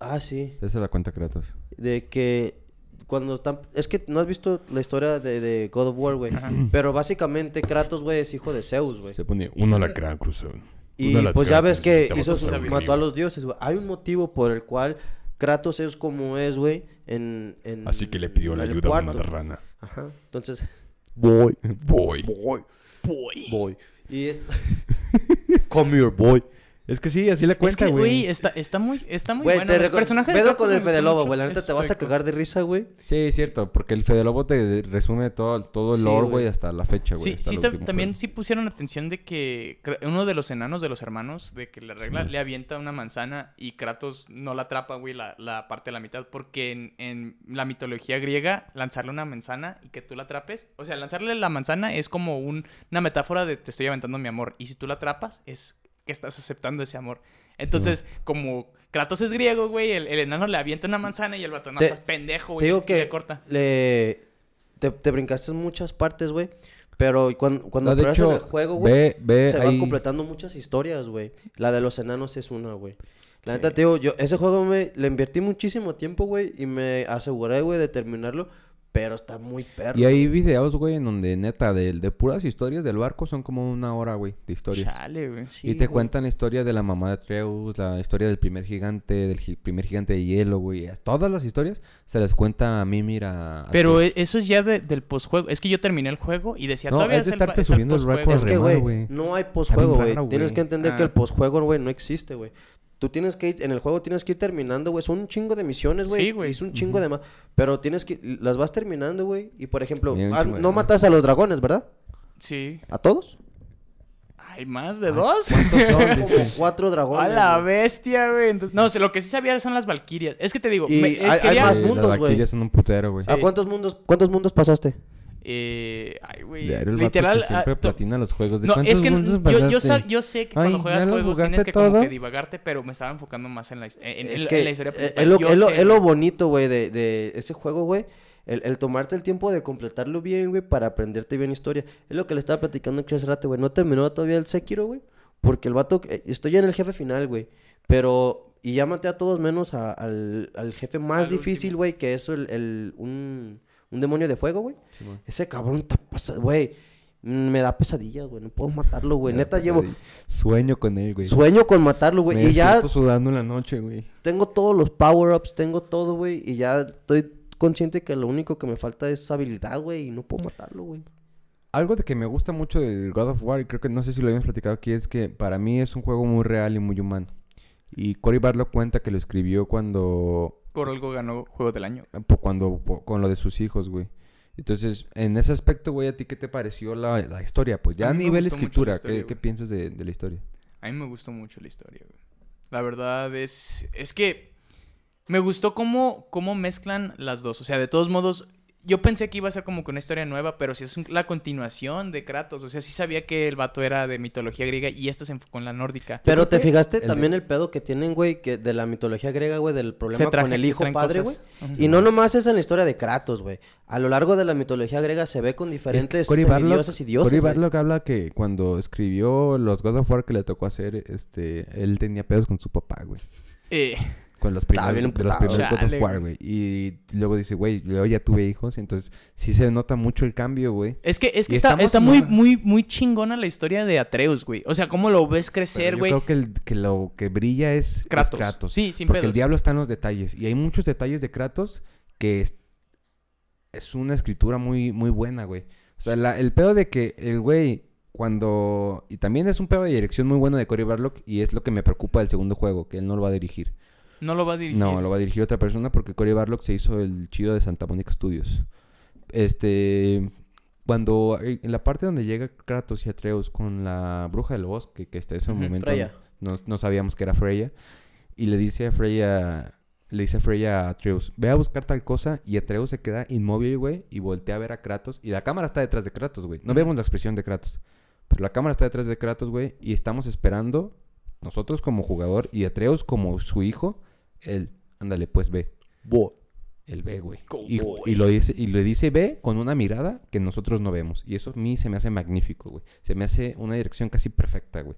Ah, sí. Esa la cuenta Kratos. De que cuando están... Es que no has visto la historia de, de God of War, güey. Pero básicamente Kratos, güey, es hijo de Zeus, güey. Se pone un alacrán cruzado. Y pues ya ves que hizo su- mató a los dioses, güey. Hay un motivo por el cual Kratos es como es, güey, en, en Así que le pidió la ayuda a una rana. Ajá. Entonces, Voy. Voy. boy, boy, boy. Y come here, boy. Es que sí, así la es cuenta, que, güey, güey. está, está muy, está muy Güey, bueno. te El reco- personaje de Pedro con el Fede Lobo, güey. La neta te vas a cagar de risa, güey. Sí, es cierto, porque el Fede Lobo te resume todo, todo el Sí, lore, güey. hasta la fecha, güey. Sí, sí también juego. sí pusieron atención de que uno de los enanos de los hermanos, de que le regla, Sí. le avienta una manzana y Kratos no la atrapa, güey, la, la parte de la mitad. Porque en, en la mitología griega, lanzarle una manzana y que tú la atrapes, o sea, lanzarle la manzana es como un- una metáfora de te estoy aventando mi amor. Y si tú la atrapas, es que estás aceptando ese amor. Entonces, como Kratos es griego, güey, el, el enano le avienta una manzana y el vato, no, Te- estás pendejo, Te güey. digo y que le corta. le... Te, te brincaste muchas partes, güey. Pero cuando, cuando No, en el juego, güey, se ahí. van completando muchas historias, güey. La de los enanos es una, güey. La neta, te digo, yo ese juego me le invertí muchísimo tiempo, güey, y me aseguré, güey, de terminarlo, pero está muy perro. Y hay videos, güey, en donde neta de, de puras historias del barco son como una hora, güey, de historias. Chale, güey. Sí, y te güey. cuentan la historia de la mamá de Atreus, la historia del primer gigante, del gi- primer gigante de hielo, güey. Todas las historias se les cuenta a Mimir a... a Pero Atreus. eso es ya de- del postjuego. Es que yo terminé el juego y decía, No, todavía es de estarte el subiendo el postjuego". récord Es que, güey, güey. no hay postjuego, güey. Tienes que entender Ah. que el postjuego, güey, no existe, güey. Tú tienes que ir, en el juego tienes que ir terminando, güey. Son un chingo de misiones, güey. Sí, güey. Es un chingo de más. Pero tienes que, las vas terminando, güey. Y por ejemplo, ah, no matas a los dragones, ¿verdad? Sí. ¿A todos? ¿Hay más de dos? Son como cuatro dragones. A la güey. bestia, güey. Entonces, no, sé, lo que sí sabía son las valquirias. Es que te digo, Y me- eh, hay- hay más mundos, las güey. valquirias son un putero, güey. Sí. ¿A cuántos mundos, cuántos mundos pasaste? Eh, ay, güey. Diario el vato Literal. que siempre ah, platina los juegos. ¿De No, es que mundos yo, yo, pasaste? sa- yo sé que cuando Ay, juegas ¿ya juegos tienes que como que divagarte, pero me estaba enfocando más en la, en, en- es en que la historia eh, principal. es, lo, Yo es, lo, sé, es lo güey. bonito, güey, de, de ese juego, güey. El, el tomarte el tiempo de completarlo bien, güey, para aprenderte bien historia. Es lo que le estaba platicando aquí hace rato, güey. No terminó todavía el Sekiro, güey. Porque el vato... eh, estoy en el jefe final, güey. Pero... Y ya maté a todos menos a- al, al jefe más Al difícil, güey. Que es el, el- un, un demonio de fuego, güey. Sí. Ese cabrón está pasado, güey. Me da pesadillas, güey. No puedo matarlo, güey. Neta, llevo... Sueño con él, güey. Sueño con matarlo, güey. Me Y ya sudando en la noche, güey. tengo todos los power-ups, tengo todo, güey. Y ya estoy consciente que lo único que me falta es habilidad, güey. Y no puedo matarlo, güey. Algo de que me gusta mucho del God of War, y creo que no sé si lo habíamos platicado aquí, es que para mí es un juego muy real y muy humano. Y Cory Barlow cuenta que lo escribió cuando... Por algo ganó Juego del Año. po- cuando con lo de sus hijos, güey. Entonces, en ese aspecto, güey, ¿a ti qué te pareció la, la historia? Pues ya A me nivel gustó mucho la escritura, historia, ¿qué, qué piensas de, de la historia? A mí me gustó mucho la historia, güey. La verdad es... Es que me gustó cómo, cómo mezclan las dos. O sea, de todos modos, yo pensé que iba a ser como que una historia nueva, pero si es un- la continuación de Kratos. O sea, sí sabía que el vato era de mitología griega y esta se enfocó en la nórdica. Pero te fijaste el de- también el pedo que tienen, güey, que de la mitología griega, güey, del problema traje- con el hijo padre, güey. Y no nomás es en la historia de Kratos, güey. A lo largo de la mitología griega se ve con diferentes Cory Barlog, dioses y dioses. Cory. Barlog habla que cuando escribió los God of War que le tocó hacer, este, él tenía pedos con su papá, güey. Eh, Con los primeros, bien de los primeros God of War, güey. güey. Y luego dice, güey, yo ya tuve hijos, entonces sí se nota mucho el cambio, güey. es que, es que Y está, está muy, muy, muy chingona la historia de Atreus, güey. O sea, cómo lo ves crecer, Pero yo güey. creo que, el- que lo que brilla es es Kratos. Kratos. Sí, sin Porque pedos. el diablo está en los detalles. Y hay muchos detalles de Kratos que es, es una escritura muy, muy buena, güey. O sea, la- el pedo de que el güey, cuando... Y también es un pedo de dirección muy bueno de Cory Barlock. Y es lo que me preocupa del segundo juego, que él no lo va a dirigir. No lo va a dirigir. No, lo va a dirigir otra persona porque Cory Barlock se hizo el chido de Santa Mónica Studios. Este... Cuando... En la parte donde llega Kratos y Atreus con la bruja del bosque, que hasta ese momento Freya. no, no sabíamos que era Freya. Y le dice a Freya... Le dice a Freya a Atreus, ve a buscar tal cosa. Y Atreus se queda inmóvil, güey. Y voltea a ver a Kratos. Y la cámara está detrás de Kratos, güey. No vemos la expresión de Kratos. Pero la cámara está detrás de Kratos, güey. Y estamos esperando, nosotros como jugador y Atreus como su hijo, él, ándale, pues ve. Él ve, güey. Y, lo dice, y le dice ve con una mirada que nosotros no vemos. Y eso a mí se me hace magnífico, güey. Se me hace una dirección casi perfecta, güey.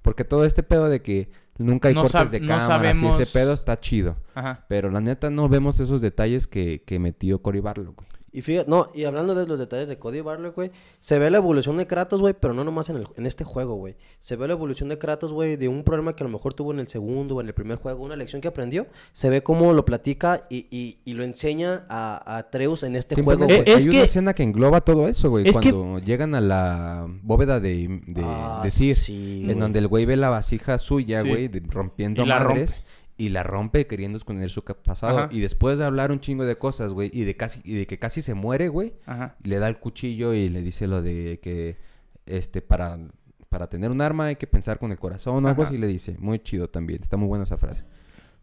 Porque todo este pedo de que nunca hay No cortes de no cámaras y sabemos- ese pedo está chido. Ajá. Pero la neta no vemos esos detalles que, que metió Cory Barlow, güey. Y fíjate, no, y hablando de los detalles de Cody Barlow, güey, se ve la evolución de Kratos, güey, pero no nomás en, el, en este juego, güey. Se ve la evolución de Kratos, güey, de un problema que a lo mejor tuvo en el segundo o en el primer juego, una lección que aprendió. Se ve cómo lo platica y, y, y lo enseña a, a Atreus en este juego, güey. Es hay que- una escena que engloba todo eso, güey. es que- Cuando llegan a la bóveda de, de, Ah, de Sir, sí, en güey. donde el güey ve la vasija suya, Sí. güey, de- rompiendo Y la madres. Y la rompe queriendo esconder su pasado. Ajá. Y después de hablar un chingo de cosas, güey, y de casi y de que casi se muere, güey, le da el cuchillo y le dice lo de que este para para tener un arma hay que pensar con el corazón o algo así le dice. Muy chido también, está muy buena esa frase.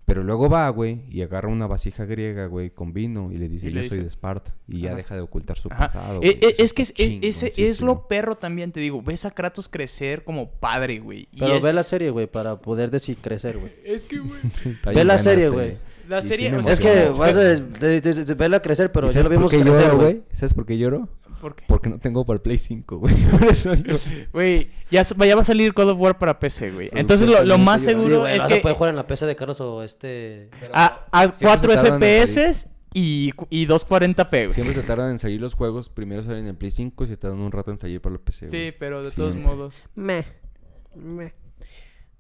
Pero luego va, güey, y agarra una vasija griega, güey, con vino y le dice, Y le yo soy de Esparta. Y ya deja de ocultar su Ajá. pasado. Eh, güey. eh, Eso es que es, es- ese es lo perro también, te digo. Ves a Kratos crecer como padre, güey. y Pero es- ve la serie, güey, para poder decir crecer, güey. Es que, güey. Ve la serie, güey. La sí serie, me o sea, Es que vas a verla crecer, pero ¿Y ya sabes lo vimos por qué crecer, güey? ¿Sabes por qué lloro? ¿Por qué? Porque no tengo para el Play 5, güey. Por eso lloro. Güey, ya, ya va a salir God of War para PC, güey. Entonces lo, lo más. Sí, seguro güey, es vas que a poder jugar en la PC de Carlos o este... a, a Siempre 4 se tardan en FPS y, y 240p, güey. Siempre se tardan en salir los juegos. Primero salen en el Play 5 y se tardan un rato en salir para el PC. Sí, güey. pero de Sí. todos modos. Me. Me.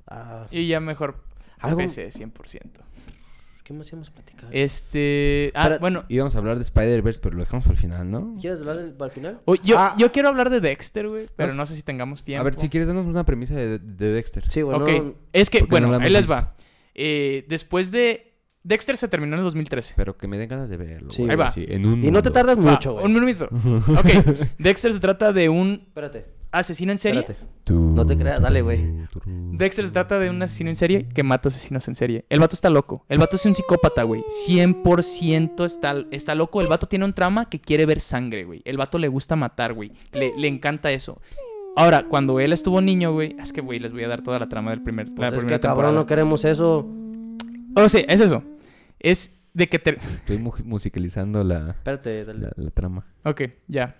Ah, Y ya mejor Algo- PC 100%. ¿Qué más íbamos a platicar? Este. Ah, bueno. Íbamos a hablar de Spider-Verse, pero lo dejamos para el final, ¿no? ¿Quieres hablar del- al final? Uy, yo, Ah. yo quiero hablar de Dexter, güey. Pero Vas- no sé si tengamos tiempo. A ver, si quieres, danos una premisa de, de Dexter. Sí, bueno. Ok. Es que, bueno, no ahí les va. Eh, después de. Dexter se terminó en el 2013. Pero que me den ganas de verlo. Sí, güey, Ahí va. en un Y no te tardas Va, mucho, güey. Un minuto. ok. Dexter se trata de un Espérate, asesino en serie. espérate. No te creas, dale, güey. Dexter se trata de un asesino en serie que mata asesinos en serie. El vato está loco. El vato es un psicópata, güey. 100% está, está loco. El vato tiene un trama que quiere ver sangre, güey. El vato le gusta matar, güey. Le, le encanta eso. Ahora, cuando él estuvo niño, güey. Es que, güey, les voy a dar toda la trama del primer. Pues la es primera que cabrón, no queremos eso. Oh, sí, es eso. Es de que te... Estoy mu- musicalizando la, Espérate, dale. la, la trama. Ok, ya.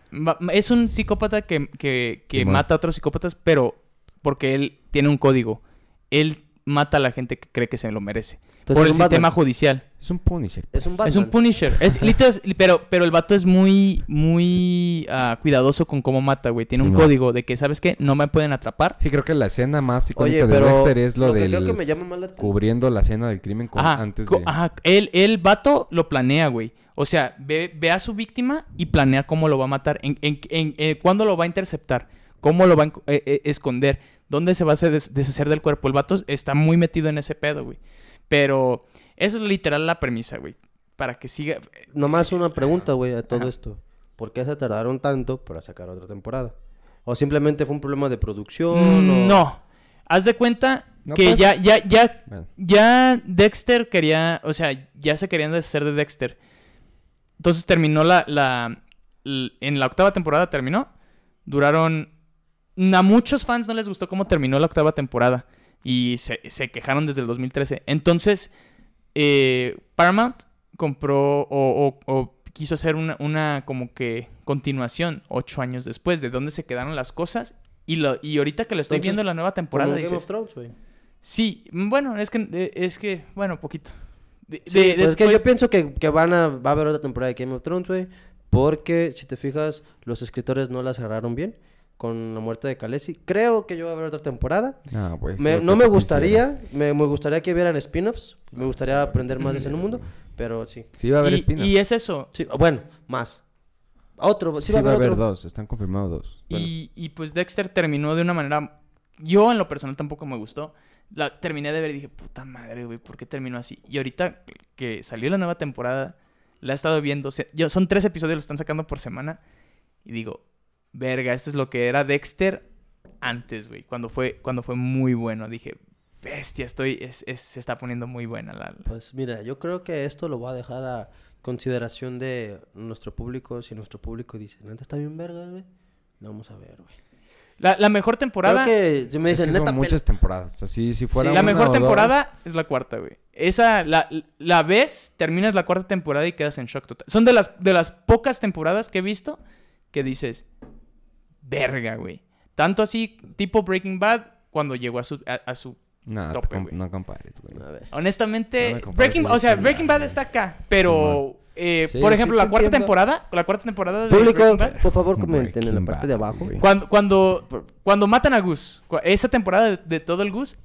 Es un psicópata que, que, que mata a otros psicópatas, pero porque él tiene un código. Él mata a la gente que cree que se lo merece. Entonces, por el Batman. sistema judicial. Es un Punisher. Es un Batman. Es un Punisher. Es, literal- pero, pero el vato es muy, muy ah, cuidadoso con cómo mata, güey. Tiene un código de que, ¿sabes qué? No me pueden atrapar. Sí, creo que la escena más icónica de Dexter es lo, la atención. cubriendo la escena del crimen con- Ajá, antes de... ajá. El, el vato lo planea, güey. O sea, ve, ve a su víctima y planea cómo lo va a matar. En, en, en- eh, ¿Cuándo lo va a interceptar? ¿Cómo lo va a eh, eh, esconder? ¿Dónde se va a hacer des- deshacer del cuerpo? El vato está muy metido en ese pedo, güey. Pero eso es literal la premisa, güey. Para que siga. Nomás una pregunta, güey, a todo Ajá. esto. ¿Por qué se tardaron tanto para sacar otra temporada? ¿O simplemente fue un problema de producción? o- No. Haz de cuenta No, que ya, ya, ya, Bueno. ya Dexter quería, o sea, ya se querían deshacer de Dexter. Entonces terminó la, la, en la octava temporada terminó. Duraron, a muchos fans no les gustó cómo terminó la octava temporada y se, se quejaron desde el 2013. Entonces, eh, Paramount compró o, o- o quiso hacer una, una como que continuación ocho años después de dónde se quedaron las cosas. Y, lo, y ahorita que lo estoy Entonces, viendo en la nueva Como temporada, Game dices, of Thrones, güey. Sí, bueno, es que, eh, es que, bueno, poquito. De- Sí, de- pues es que después- yo pienso que, que van a, va a haber otra temporada de Game of Thrones, güey. Porque, si te fijas, los escritores no la cerraron bien con la muerte de Khaleesi. Creo que yo va a haber otra temporada. Ah, Me- sí, no me gustaría, me, me gustaría que vieran spin-offs. Me gustaría aprender más de ese mundo, pero sí. Sí, va a haber espinas. y es eso. Sí, bueno, más. Otro, sí, Sí, va a haber, otro. dos, están confirmados dos. Y, y pues Dexter terminó de una manera. Yo en lo personal tampoco me gustó. La terminé de ver y dije, puta madre, güey, ¿por qué terminó así? Y ahorita que salió la nueva temporada, la he estado viendo. se- yo, son tres episodios, lo están sacando por semana. Y digo, verga, esto es lo que era Dexter antes, güey. Cuando fue, cuando fue muy bueno. Dije, bestia, estoy. es- es- se está poniendo muy buena la. Pues mira, yo creo que esto lo voy a dejar a consideración de nuestro público. Si nuestro público dice, neta está bien verga, güey. Lo vamos a ver, güey. La, la mejor temporada. Creo que si me Es dicen, que neta, son muchas temporadas. Así, si fuera la una mejor o dos- temporada es la cuarta, güey. Esa, la, la ves, terminas la cuarta temporada y quedas en shock total. Son de las, de las pocas temporadas que he visto que dices, verga, güey. Tanto así, tipo Breaking Bad, cuando llegó a su, a, a su... No, tope, güey. no compares, güey. Honestamente, No Breaking, o sea, Breaking Breaking Bad, está acá, pero, eh, Sí, por sí ejemplo, te la cuarta entiendo. temporada, la cuarta temporada de Público, Breaking Bad, por favor, comenten en la Breaking parte de Bad, abajo. güey. cuando, cuando, cuando matan a Gus, esa temporada de, de todo el Gus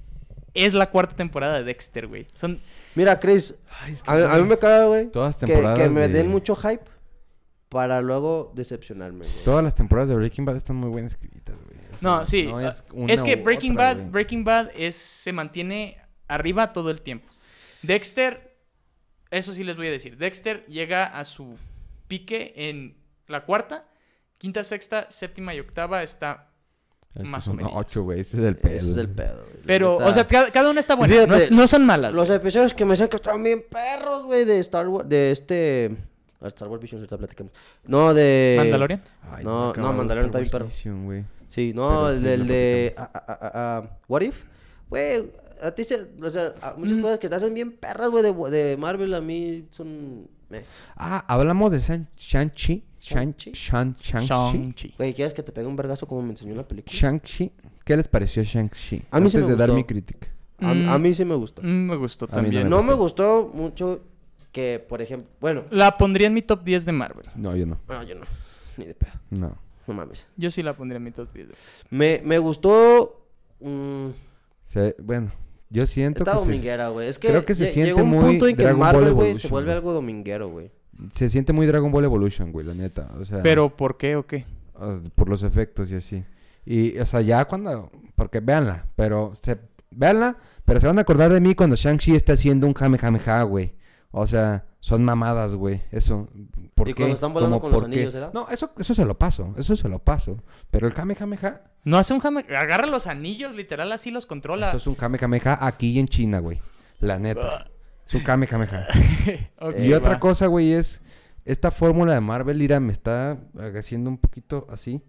es la cuarta temporada de Dexter, güey. Son, Mira, Chris, a, a mí me caga, güey, Todas que, temporadas que me de- den mucho hype para luego decepcionarme, güey. Todas las temporadas de Breaking Bad están muy buenas escritas, güey. O sea, No, sí. no ah, es, que Breaking otra, Bad, güey. Breaking Bad es, se mantiene arriba todo el tiempo. Dexter, eso sí les voy a decir. Dexter llega a su pique en la cuarta, quinta, sexta, séptima y octava está. Es que más o menos. ocho, güey. Ese es el pedo. Ese es el pedo, güey. Pero, o sea, cada, cada una está buena. no, Fíjate, es- no son malas. Los episodios que me decían que estaban bien perros, güey, de Star Wars, de este... Star Wars Vision, ahorita platicamos. No, de... Mandalorian. Ay, No, no, Mandalorian bien Wars Vision, güey. Sí, no, Pero el sí, de... What If? Güey, a ti se... O sea, a- muchas Mm. cosas que te hacen bien perras, güey, de, de Marvel a mí son... meh. Ah, hablamos de Shang-Chi. Shang- Shang-Chi. Shang- Shang-Chi. Shang-Chi. Güey, ¿quieres que te pegue un vergazo como me enseñó en la película? Shang-Chi. ¿Qué les pareció Shang-Chi? A mí sí Antes me de dar gustó. mi crítica. A, Mm. a mí sí me gustó. Mm, me gustó A mí no también. me No me gustó mucho que, por ejemplo... Bueno, La pondría en mi top 10 de Marvel. No, yo no. no, yo no. Ni de pedo. No. No mames. Yo sí la pondría en mi top 10. de- Me, me gustó... mm, Se- bueno, yo siento Está que se, dominguera, güey. Es que, creo que se siente llegó un muy punto en que Dragon Ball Marvel, güey, se vuelve algo dominguero, güey. se siente muy Dragon Ball Evolution, güey, la neta. O sea, Pero, ¿por qué o qué? por los efectos y así. Y, o sea, ya cuando... Porque véanla, pero... Se, véanla, pero se van a acordar de mí cuando Shang-Chi está haciendo un Kamehameha, güey. O sea, son mamadas, güey. Eso. ¿Por Y qué? cuando están volando con los anillos, ¿verdad? No, eso, eso se lo paso. Eso se lo paso. Pero el Kamehameha... No hace un jame... Agarra los anillos, literal, así los controla. Eso es un Kamehameha aquí en China, güey. La neta. Es un Kamehameha. Y otra cosa, güey, es... Esta fórmula de Marvel, Ira, me está haciendo un poquito así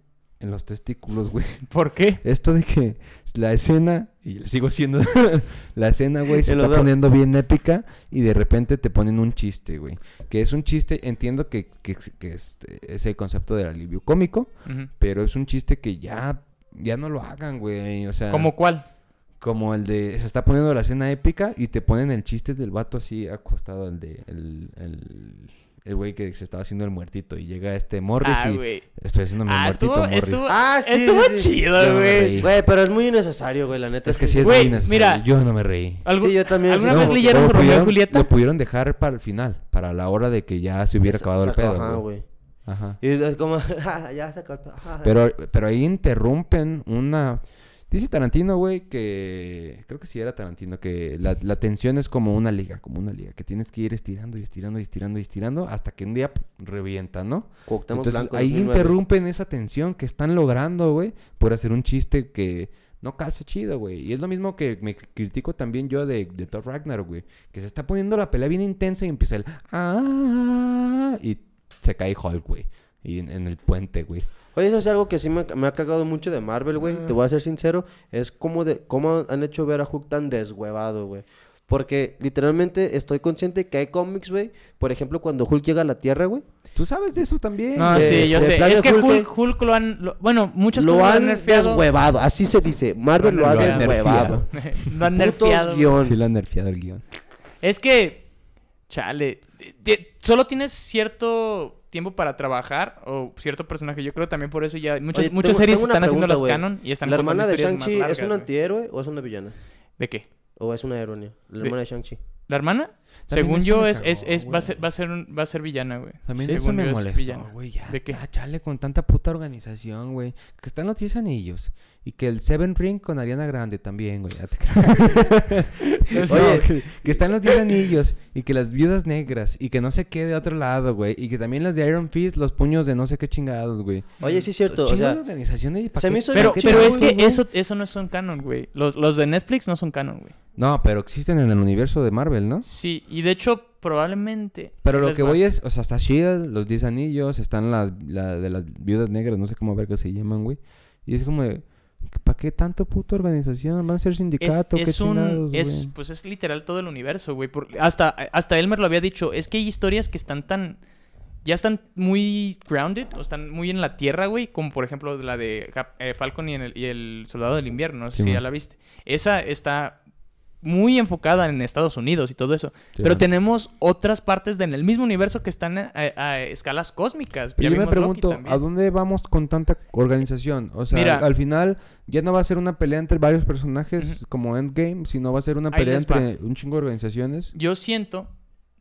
en los testículos, güey. ¿Por qué? Esto de que la escena, y le sigo siendo, la escena, güey, se está poniendo bien épica y de repente te ponen un chiste, güey. Que es un chiste, entiendo que, que, que es, es el concepto del alivio cómico, pero es un chiste que ya, ya no lo hagan, güey. O sea, ¿Cómo cuál? como el de, se está poniendo la escena épica y te ponen el chiste del vato así acostado, el de, el, el, el güey que se estaba haciendo el muertito y llega este Morris Ah, y güey. estoy haciendo mi Ah, muertito, estuvo, Morris. estuvo, Ah, sí, estuvo sí, sí. chido, no güey. Güey, pero es muy innecesario, güey, la neta. Es que sí es Güey, muy necesario. mira. Yo no me reí. ¿Algu- Sí, yo también. ¿Alguna sí, vez que- leyeron Romeo y pudieron- Julieta? Lo pudieron dejar para el final, para la hora de que ya se hubiera se- acabado se el pedo. ajá, güey. Ajá. Y es como, "Ja, ya se acabó el pedo. ajá". Pero, pero ahí interrumpen una... Dice Tarantino, güey, que... Creo que sí era Tarantino, que la, la tensión es como una liga, como una liga. Que tienes que ir estirando y estirando y estirando y estirando hasta que un día revienta, ¿no? Cuauhtémoc Entonces Blanco, ahí 2009. interrumpen esa tensión que están logrando, güey, por hacer un chiste que no calza chido, güey. Y es lo mismo que me critico también yo de, de Thor Ragnar, güey. Que se está poniendo la pelea bien intensa y empieza el... "Ah", y se cae Hulk, güey. Y en, en el puente, güey. Oye, eso es algo que sí me, me ha cagado mucho de Marvel, güey. Te voy a ser sincero. Es como de cómo han hecho ver a Hulk tan deshuevado, güey. Porque literalmente estoy consciente que hay cómics, güey. Por ejemplo, cuando Hulk llega a la Tierra, güey. ¿Tú sabes de eso también? No, de- sí, yo sé. Es que Hulk, Hulk, Hulk lo han... lo- bueno, muchos Lo cosas han nerfeado. deshuevado. Así se dice. Marvel lo, Lo ha deshuevado. lo han nerfeado. guion. Sí lo han nerfeado el guion. Es que, chale, solo tienes cierto tiempo para trabajar o cierto personaje. Yo creo también por eso ya muchas, Oye, muchas tengo- series tengo están haciendo pregunta, las güey. canon y están ¿La hermana de Shang-Chi es un antihéroe o es una villana? ¿De qué? ¿O es una heroína? La De- hermana de Shang-Chi. ¿La hermana? También Según yo es, es, cagó, es- va, a ser, va, a ser un- va a ser villana, güey. También Según eso me es villana. güey. Ya, ¿De qué? ya, chale, con tanta puta organización, güey. Que están los 10 anillos. Y que el Seven Ring con Ariana Grande también, güey. Ya te. Oye, que, que están los 10 anillos. Y que las viudas negras. Y que no sé qué de otro lado, güey. Y que también las de Iron Fist, los puños de no sé qué chingados, güey. Oye, sí es cierto. O sea, ¿pa' se me hizo Pero, pero es que güey. eso, eso no son canon, güey. Los, los de Netflix no son canon, güey. No, pero existen en el universo de Marvel, ¿no? Sí, y de hecho, probablemente... Pero lo que va- voy es, o sea, está Shield, los 10 anillos, están las la, de las viudas negras, no sé cómo ver que se llaman, güey. Y es como de, ¿para qué tanto puta organización? ¿Van a ser Es, sindicato? ¿Qué es un... Es, pues es literal todo el universo, güey. Hasta, hasta Elmer lo había dicho. Es que hay historias que están tan... Ya están muy grounded, o están muy en la tierra, güey. Como por ejemplo la de eh, Falcon y, en el, y el Soldado del Invierno. No sé Sí, si ya la viste. Esa está muy enfocada en Estados Unidos y todo eso. Sí, Pero tenemos otras partes de- en el mismo universo que están a, a escalas cósmicas. Pero Ya yo me pregunto. ¿a dónde vamos con tanta organización? O sea, Mira. al, al final ya no va a ser una pelea entre varios personajes como Endgame, sino va a ser una pelea entre un chingo de organizaciones. Yo siento,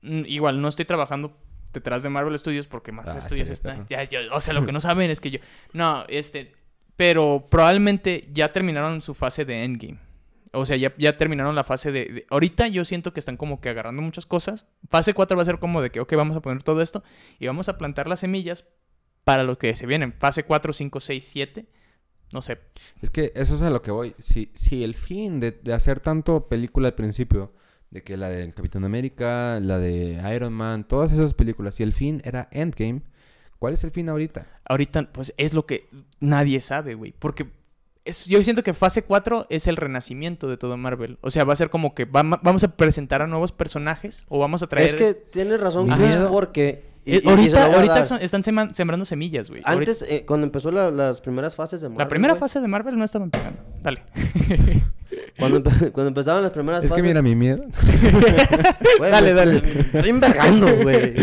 mm, igual no estoy trabajando detrás de Marvel Studios porque Marvel Ah, Studios está, ya, yo- o sea, lo que no saben es que yo, no, este, pero probablemente ya terminaron su fase de Endgame. O sea, ya, ya terminaron la fase de, de- Ahorita yo siento que están como que agarrando muchas cosas. Fase 4 va a ser como de que, ok, vamos a poner todo esto y vamos a plantar las semillas para lo que se vienen. Fase 4, 5, 6, 7. No sé. Es que eso es a lo que voy. Si, si el fin de, de hacer tanto película al principio, de que la del Capitán América, la de Iron Man, todas esas películas, si el fin era Endgame, ¿cuál es el fin ahorita? Ahorita, pues es lo que nadie sabe, güey. Porque es- yo siento que fase 4 es el renacimiento de todo Marvel. O sea, va a ser como que vam- vamos a presentar a nuevos personajes o vamos a traer... Es que tienes razón, Chris, miedo- porque... y- Eh, y- y se ahorita ahorita son- están sema- sembrando semillas, güey. Antes, eh, cuando empezó la- las primeras fases de Marvel, la primera güey, fase de Marvel no estaban pegando. Dale. Cuando, empe- cuando empezaban las primeras Es que fases... mira mi miedo. Dale, dale. Estoy envergando, güey.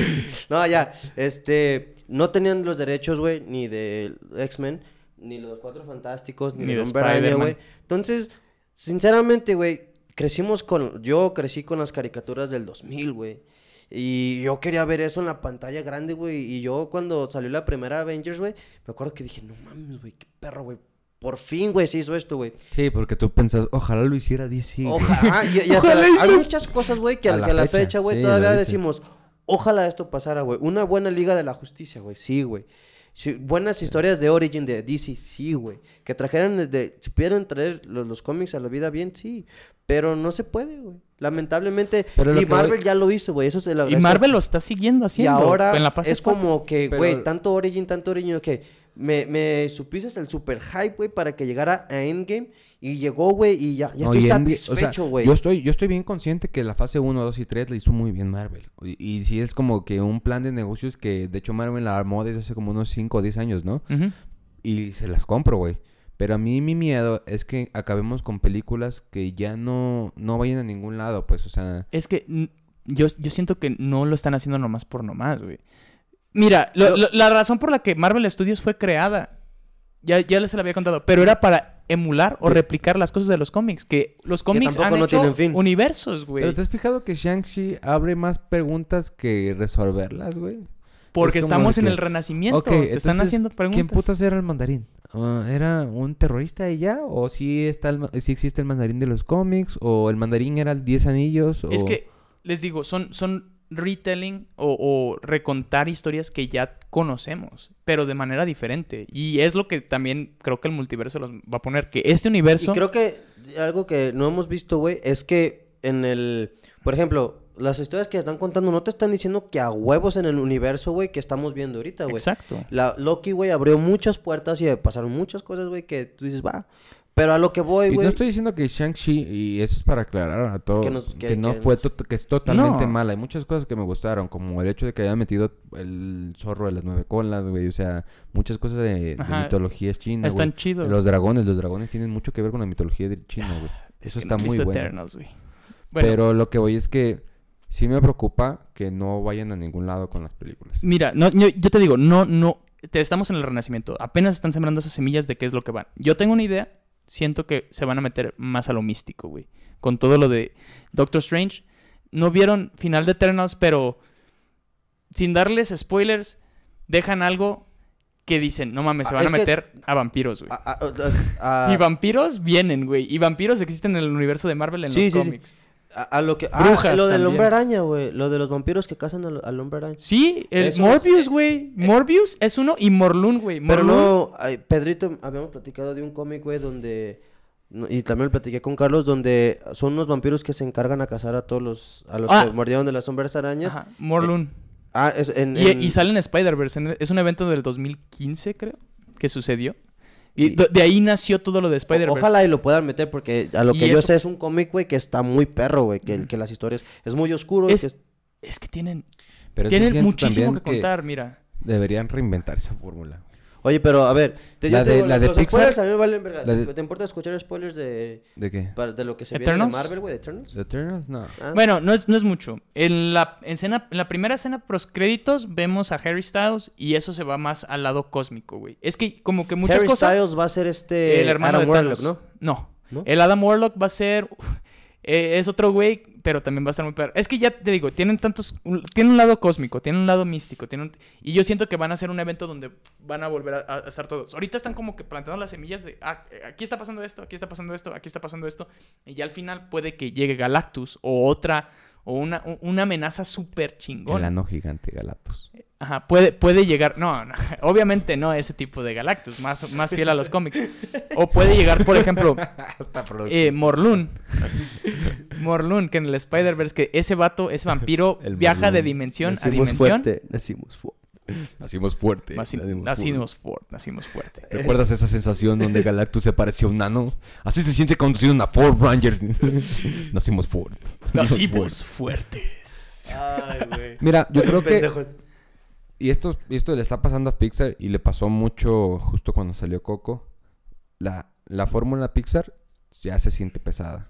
No, ya. Este. No tenían los derechos, güey, ni de X-Men, ni los Cuatro Fantásticos, ni, Ni Hombre Araña, Spider-Man. güey. Entonces, sinceramente, güey, crecimos con. Yo crecí con las caricaturas del 2000, güey. Y yo quería ver eso en la pantalla grande, güey. Y yo, cuando salió la primera Avengers, güey, me acuerdo que dije, no mames, güey, qué perro, güey. Por fin, güey, se hizo esto, güey. Sí, porque tú pensas, ojalá lo hiciera DC. Ojalá. Y, y hasta Ojalá la- hay muchas cosas, güey, que a, la que fecha, fecha, güey, sí, todavía decimos, ojalá esto pasara, güey. Una buena Liga de la Justicia, güey, sí, güey. Sí, buenas historias de Origin de DC, sí, güey. Que trajeran desde, si pudieran traer los, los cómics a la vida bien, sí. Pero no se puede, güey. Lamentablemente. Pero y voy- Marvel ya lo hizo, güey. Eso se lo y. Marvel lo está siguiendo Y haciendo. ahora en la fase es 4. como que, Pero- güey, tanto Origin, tanto Origin, que me, me supiste el super hype, güey, para que llegara a Endgame. Y llegó, güey, y ya, ya No, estoy y Endgame- o sea, satisfecho, güey. yo estoy, yo estoy bien consciente que la fase 1, 2 y 3 la hizo muy bien Marvel. Y, y sí es como que un plan de negocios que de hecho Marvel la armó desde hace como unos 5 o 10 años, ¿no? Y se las compro, güey. Pero a mí mi miedo es que acabemos con películas que ya no, no vayan a ningún lado, pues, o sea... Es que yo, yo siento que no lo están haciendo nomás por nomás, güey. Mira, lo- lo- la razón por la que Marvel Studios fue creada, ya, ya les se la había contado, pero era para emular o replicar las cosas de los cómics. Que los cómics tampoco han no hecho fin. universos, güey. Pero ¿te has fijado que Shang-Chi abre más preguntas que resolverlas, güey? Porque es estamos en que, el renacimiento. Ok, Te están haciendo preguntas. ¿Quién putas era el mandarín? Ah, ¿Era un terrorista ya? ¿O sí, está el sí existe el mandarín de los cómics? ¿O el mandarín era el 10 anillos? O... Es que, les digo, son, son retelling o, o recontar historias que ya conocemos, pero de manera diferente. Y es lo que también creo que el multiverso los va a poner. Que este Y universo... creo que algo que no hemos visto, güey, es que en el... Por ejemplo, las historias que están contando no te están diciendo que a huevos en el universo, güey, que estamos viendo ahorita, güey. Exacto. La Loki, güey, abrió muchas puertas y pasaron muchas cosas, güey, que tú dices, va. Pero a lo que voy, Y güey... no estoy diciendo que Shang-Chi, y eso es para aclarar a todo, Que que, nos- que- no que fue, nos- que es totalmente No. mala. Hay muchas cosas que me gustaron, como el hecho de que hayan metido el zorro de las nueve colas, güey. O sea, muchas cosas de, de Ajá. mitología china, Están güey. chidos. Los dragones, los dragones tienen mucho que ver con la mitología China, güey. Es Eso que está muy visto bueno. Eternals, güey. Bueno, Pero lo que voy es que sí me preocupa que no vayan a ningún lado con las películas. Mira, no, yo, yo te digo, no, no, te, estamos en el renacimiento. Apenas están sembrando esas semillas de qué es lo que van. Yo tengo una idea, siento que se van a meter más a lo místico, güey. Con todo lo de Doctor Strange. No vieron final de Eternals, pero sin darles spoilers, dejan algo que dicen, no mames, se Ah, van a que- meter a vampiros, güey. a- a- a- y vampiros vienen, güey. Y vampiros existen en el universo de Marvel en Sí, los sí, sí. A- a lo que... Ah, Brujas lo del hombre araña, güey. Lo de los vampiros que cazan al, al hombre araña. Sí, el Eso Morbius, güey. Morbius es uno y Morlun, güey. Pero no, ay, Pedrito, habíamos platicado de un cómic, güey, donde... Y también lo platiqué con Carlos, donde son unos vampiros que se encargan a cazar a todos los... A los Ah. que mordieron de las sombras arañas. Ajá, Morlun. Ah, es en... Y, en- y sale en Spider-Verse. Es un evento del 2015, creo, que sucedió. Y de, de ahí nació todo lo de Spider-Verse. Ojalá y lo puedan meter porque a lo Y que yo eso- sé es un cómic, güey, que está muy perro, güey. Que, que las historias... Es muy oscuro. Es- que es- Es que tienen, Pero tienen muchísimo que contar, mira. Deberían reinventar esa fórmula. Oye, pero a ver... Te, La yo de- digo, la de los Pixar- spoilers a mí me valen verga. la de- ¿Te, importa escuchar spoilers de, ¿De qué? para- de lo que se ¿Eternals? viene de Marvel, güey? ¿De Eternals? ¿The Eternals? No. Ah. Bueno, no es, no es mucho. En la, escena, en la primera escena pros créditos vemos a Harry Styles y eso se va más al lado cósmico, güey. Es que como que muchas Harry cosas... Styles va a ser este... el hermano Adam de Warlock, Thanos. ¿no? No. ¿No? El Adam Warlock va a ser... eh, es otro güey, pero también va a estar muy perro. Es que ya te digo, tienen tantos... un- tiene un lado cósmico, tiene un lado místico, tiene un- y yo siento que van a hacer un evento donde van a volver a, estar todos. Ahorita están como que plantando las semillas de... Ah, eh, aquí está pasando esto, aquí está pasando esto, aquí está pasando esto. Y ya al final puede que llegue Galactus o otra... O una, una amenaza súper El chingona. ano gigante Galactus. Ajá, puede, puede llegar, no, no, obviamente no ese tipo de Galactus, más, más fiel a los cómics. O puede llegar, por ejemplo, eh, Morlun. Morlun, que en el Spider-Verse, que ese vato, ese vampiro, El viaja de dimensión a Nacimos dimensión. fuerte, nacimos fuerte. Nacimos fuerte. Naci- nacimos fuerte, nacimos fuerte. ¿Recuerdas esa sensación donde Galactus se parecía a un nano? Así se siente conduciendo una Ford Ranger. Nacimos fuerte. Nacimos fuertes. Ay, güey. Mira, yo creo que... Pendejo. Y esto, esto le está pasando a Pixar y le pasó mucho justo cuando salió Coco. La, la fórmula Pixar ya se siente pesada.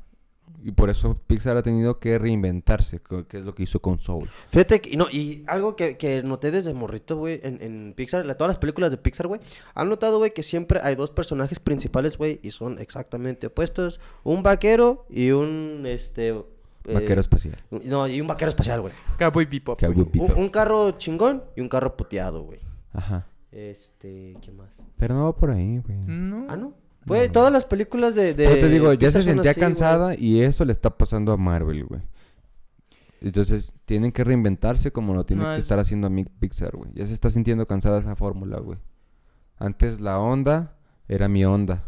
Y por eso Pixar ha tenido que reinventarse, que es lo que hizo con Soul. Fíjate que, no, y algo que, que noté desde morrito, güey, en, en Pixar, la- todas las películas de Pixar, güey, han notado, güey, que siempre hay dos personajes principales, güey, y son exactamente opuestos. Un vaquero y un, este... eh, Vaquero espacial. No, y un vaquero espacial, güey. Cowboy Bebop. Güey. Bebop. Un, un carro chingón y un carro puteado, güey. Ajá. Este, ¿qué más? Pero no va por ahí, güey. No. Ah, ¿no? Güey, todas las películas de... de Pero te digo, ya se sentía así, güey. cansada y eso le está pasando a Marvel, güey. Entonces, tienen que reinventarse como lo tiene No, que es- estar haciendo mi Pixar, güey. Ya se está sintiendo cansada esa fórmula, güey. Antes la onda era mi onda.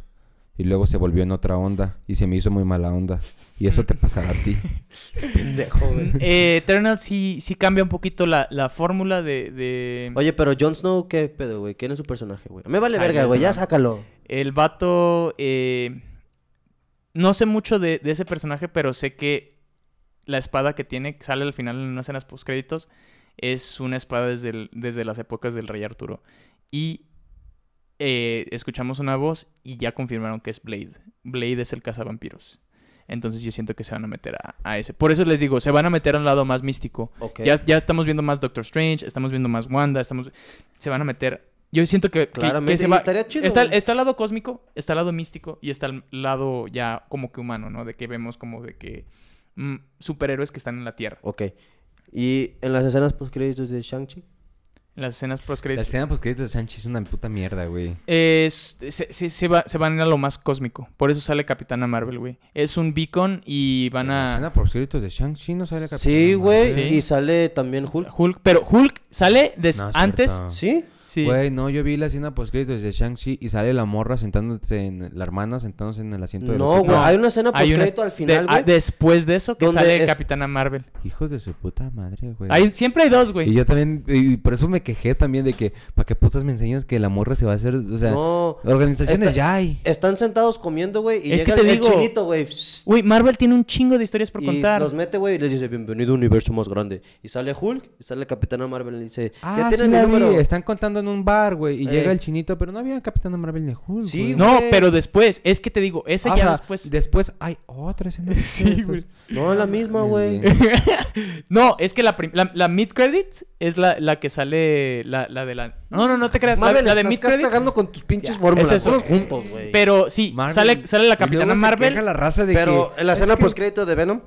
Y luego se volvió en otra onda. Y se me hizo muy mala onda. Y eso te pasará a ti. Pendejo, güey. Eh, Eternal sí, sí cambia un poquito la, la fórmula de, de- Oye, pero Jon Snow, ¿qué pedo, güey? ¿Quién es su personaje, güey? Me vale Ay, verga, güey, ya sácalo. El vato. eh, no sé mucho de, de ese personaje, pero sé que la espada que tiene, que sale al final en unas escenas postcréditos, es una espada desde, el- desde las épocas del Rey Arturo. Y eh, escuchamos una voz y ya confirmaron que es Blade. Blade es el cazavampiros. Entonces yo siento que se van a meter a, a ese. Por eso les digo, se van a meter a un lado más místico. Ok. Ya, ya estamos viendo más Doctor Strange, estamos viendo más Wanda, estamos... Se van a meter... Yo siento que, Claramente, se y va... estaría chido, está, está el lado cósmico, está el lado místico y está el lado ya como que humano, ¿no? De que vemos como de que... mm, superhéroes que están en la Tierra. Ok. ¿Y en las escenas post créditos de Shang-Chi? Las escenas post La escena post de Sanchi es una puta mierda, güey. Es- se, se- se va- se van a ir a lo más cósmico. Por eso sale Capitana Marvel, güey. Es un beacon y van La a... escena post créditos de Shang-Chi no sale Capitana Sí, güey. Marvel. Sí. Y sale también Hulk. Hulk. Pero Hulk sale des- No, antes. cierto. ¿Sí? Sí. Güey, no, yo vi la escena post créditos de Shang-Chi y sale la morra sentándose en... La hermana sentándose en el asiento de No, güey. No. Hay una escena postcrédito al final, de- ah, güey. después de eso que sale es- Capitana Marvel. Hijos de su puta madre, güey. Hay, siempre hay dos, Y güey. yo también, y por eso me quejé también de que, ¿para qué putas me enseñas que la morra se va a hacer? O sea, No. organizaciones Está- ya hay. Están sentados comiendo, güey. Y Es que te el, el digo- chinito, güey. Güey, Marvel tiene un chingo de historias por Y contar. los mete, güey, y les dice, bienvenido a un universo más grande. Y sale Hulk, y sale Capitana Marvel, y le dice, Ah, ya sí tienen vi. número. Están contando en un bar, güey, y Eh. llega el chinito, pero no había Capitana Marvel ni Hulk, Sí, güey. No, pero después. Es que te digo, esa Ah, o ya sea, después. Después hay otra escena. de Sí, güey. No, la misma, güey. no, es que la, la, la mid credits es la, la que sale la, la de la. No, no, no te creas. La, Marvel, la de estás mid credits. cagando con tus pinches Ya, fórmulas. es juntos, güey. Pero sí, Marvel. sale, sale la Capitana Marvel. la raza de Pero que... en la es escena postcrédito de Venom.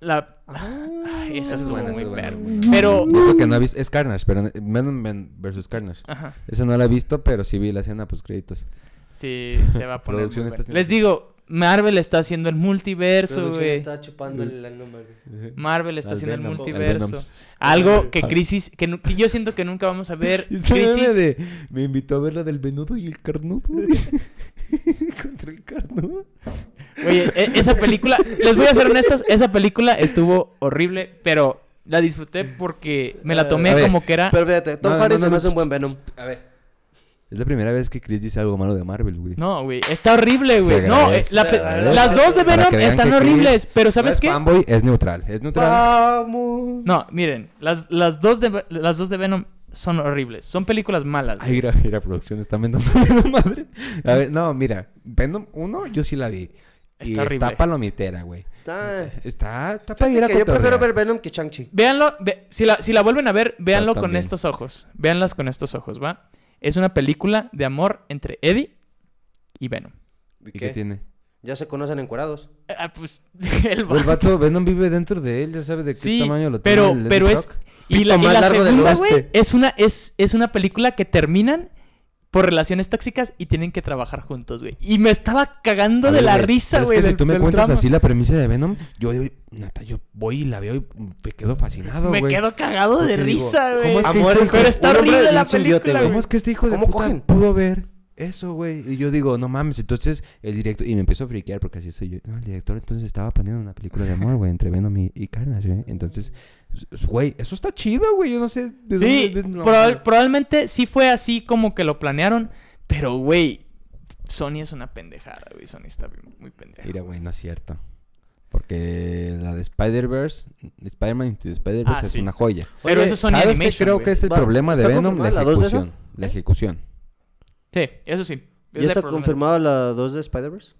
La... Ay, esa es buena, muy buena. Pero. Eso que no ha visto... Es Carnage, pero... Venom Man versus Carnage. Ajá. Esa no la he visto, pero sí vi la escena post créditos. Sí, se va a poner. Producción muy está Les digo, Marvel está haciendo el multiverso, güey. está chupando el güey. Marvel está Al haciendo el Venom, multiverso. Algo que Crisis, que yo siento que nunca vamos a ver. Crisis. de... Me invitó a ver la del venudo y el carnudo. Contra el carnudo. Oye, e- esa película, les voy a ser honestos, esa película estuvo horrible, pero la disfruté porque me la tomé ver, como que era. Pero fíjate, Tom No, Hardy no, se no, me hace no, un buen Venom. A ver. Es la primera vez que Chris dice algo malo de Marvel, güey. No, güey, está horrible, güey. No, eh, la las dos de Venom están horribles, pero No ¿sabes es qué? fanboy, es neutral. Es neutral. Vamos. No, miren, las, las, dos de, las dos de Venom son horribles. Son películas malas. güey. Ay, mira, mira, producción está vendando la madre. A ver, no, mira. Venom 1 yo sí la vi. Y Está horrible. está palomitera, güey. Está... Está, está para ir a que yo prefiero ver Venom que Shang-Chi. Véanlo, ve- si, la, si la vuelven a ver, véanlo con estos ojos. Véanlas con estos ojos, ¿va? Es una película de amor entre Eddie y Venom. ¿Y qué tiene? Ya se conocen encuerados. Ah, pues el El vato Venom vive dentro de él, ya sabe de qué Sí, tamaño lo pero, tiene el pero Eddie es... Y la, y la largo del segunda, güey, es una, es, es una película que terminan por relaciones tóxicas y tienen que trabajar juntos, güey. Y me estaba cagando de la risa, güey. Es que si tú me cuentas así la premisa de Venom, yo, yo, neta, yo voy y la veo y me quedo fascinado, Me güey. quedo cagado de digo, risa, güey. ¿cómo es que Amor, este Pero hijo- está horrible la película. ¿Cómo es que este hijo de ¿Cómo puta cogen? pudo ver eso, güey? Y yo digo, no mames, entonces el director... Y me empiezo a friquear porque así soy yo. No, el director entonces estaba planeando una película de amor, güey, entre Venom y, y Carnage, güey. Entonces, s- güey, eso está chido, güey. Yo no sé de Sí, dónde... no, probab- no. probablemente sí fue así como que lo planearon. Pero, güey, Sony es una pendejada, güey. Sony está muy pendeja. Mira, güey, no es cierto. Porque la de Spider-Verse, Spider-Man Into the Spider-Verse Ah, es sí. una joya. Pero eso es Sony ¿Sabes qué Animation, creo güey. que es el problema de ¿está Venom? La ejecución. La ejecución. Sí, eso sí. Es ¿Ya está confirmada la 2 de Spider-Verse?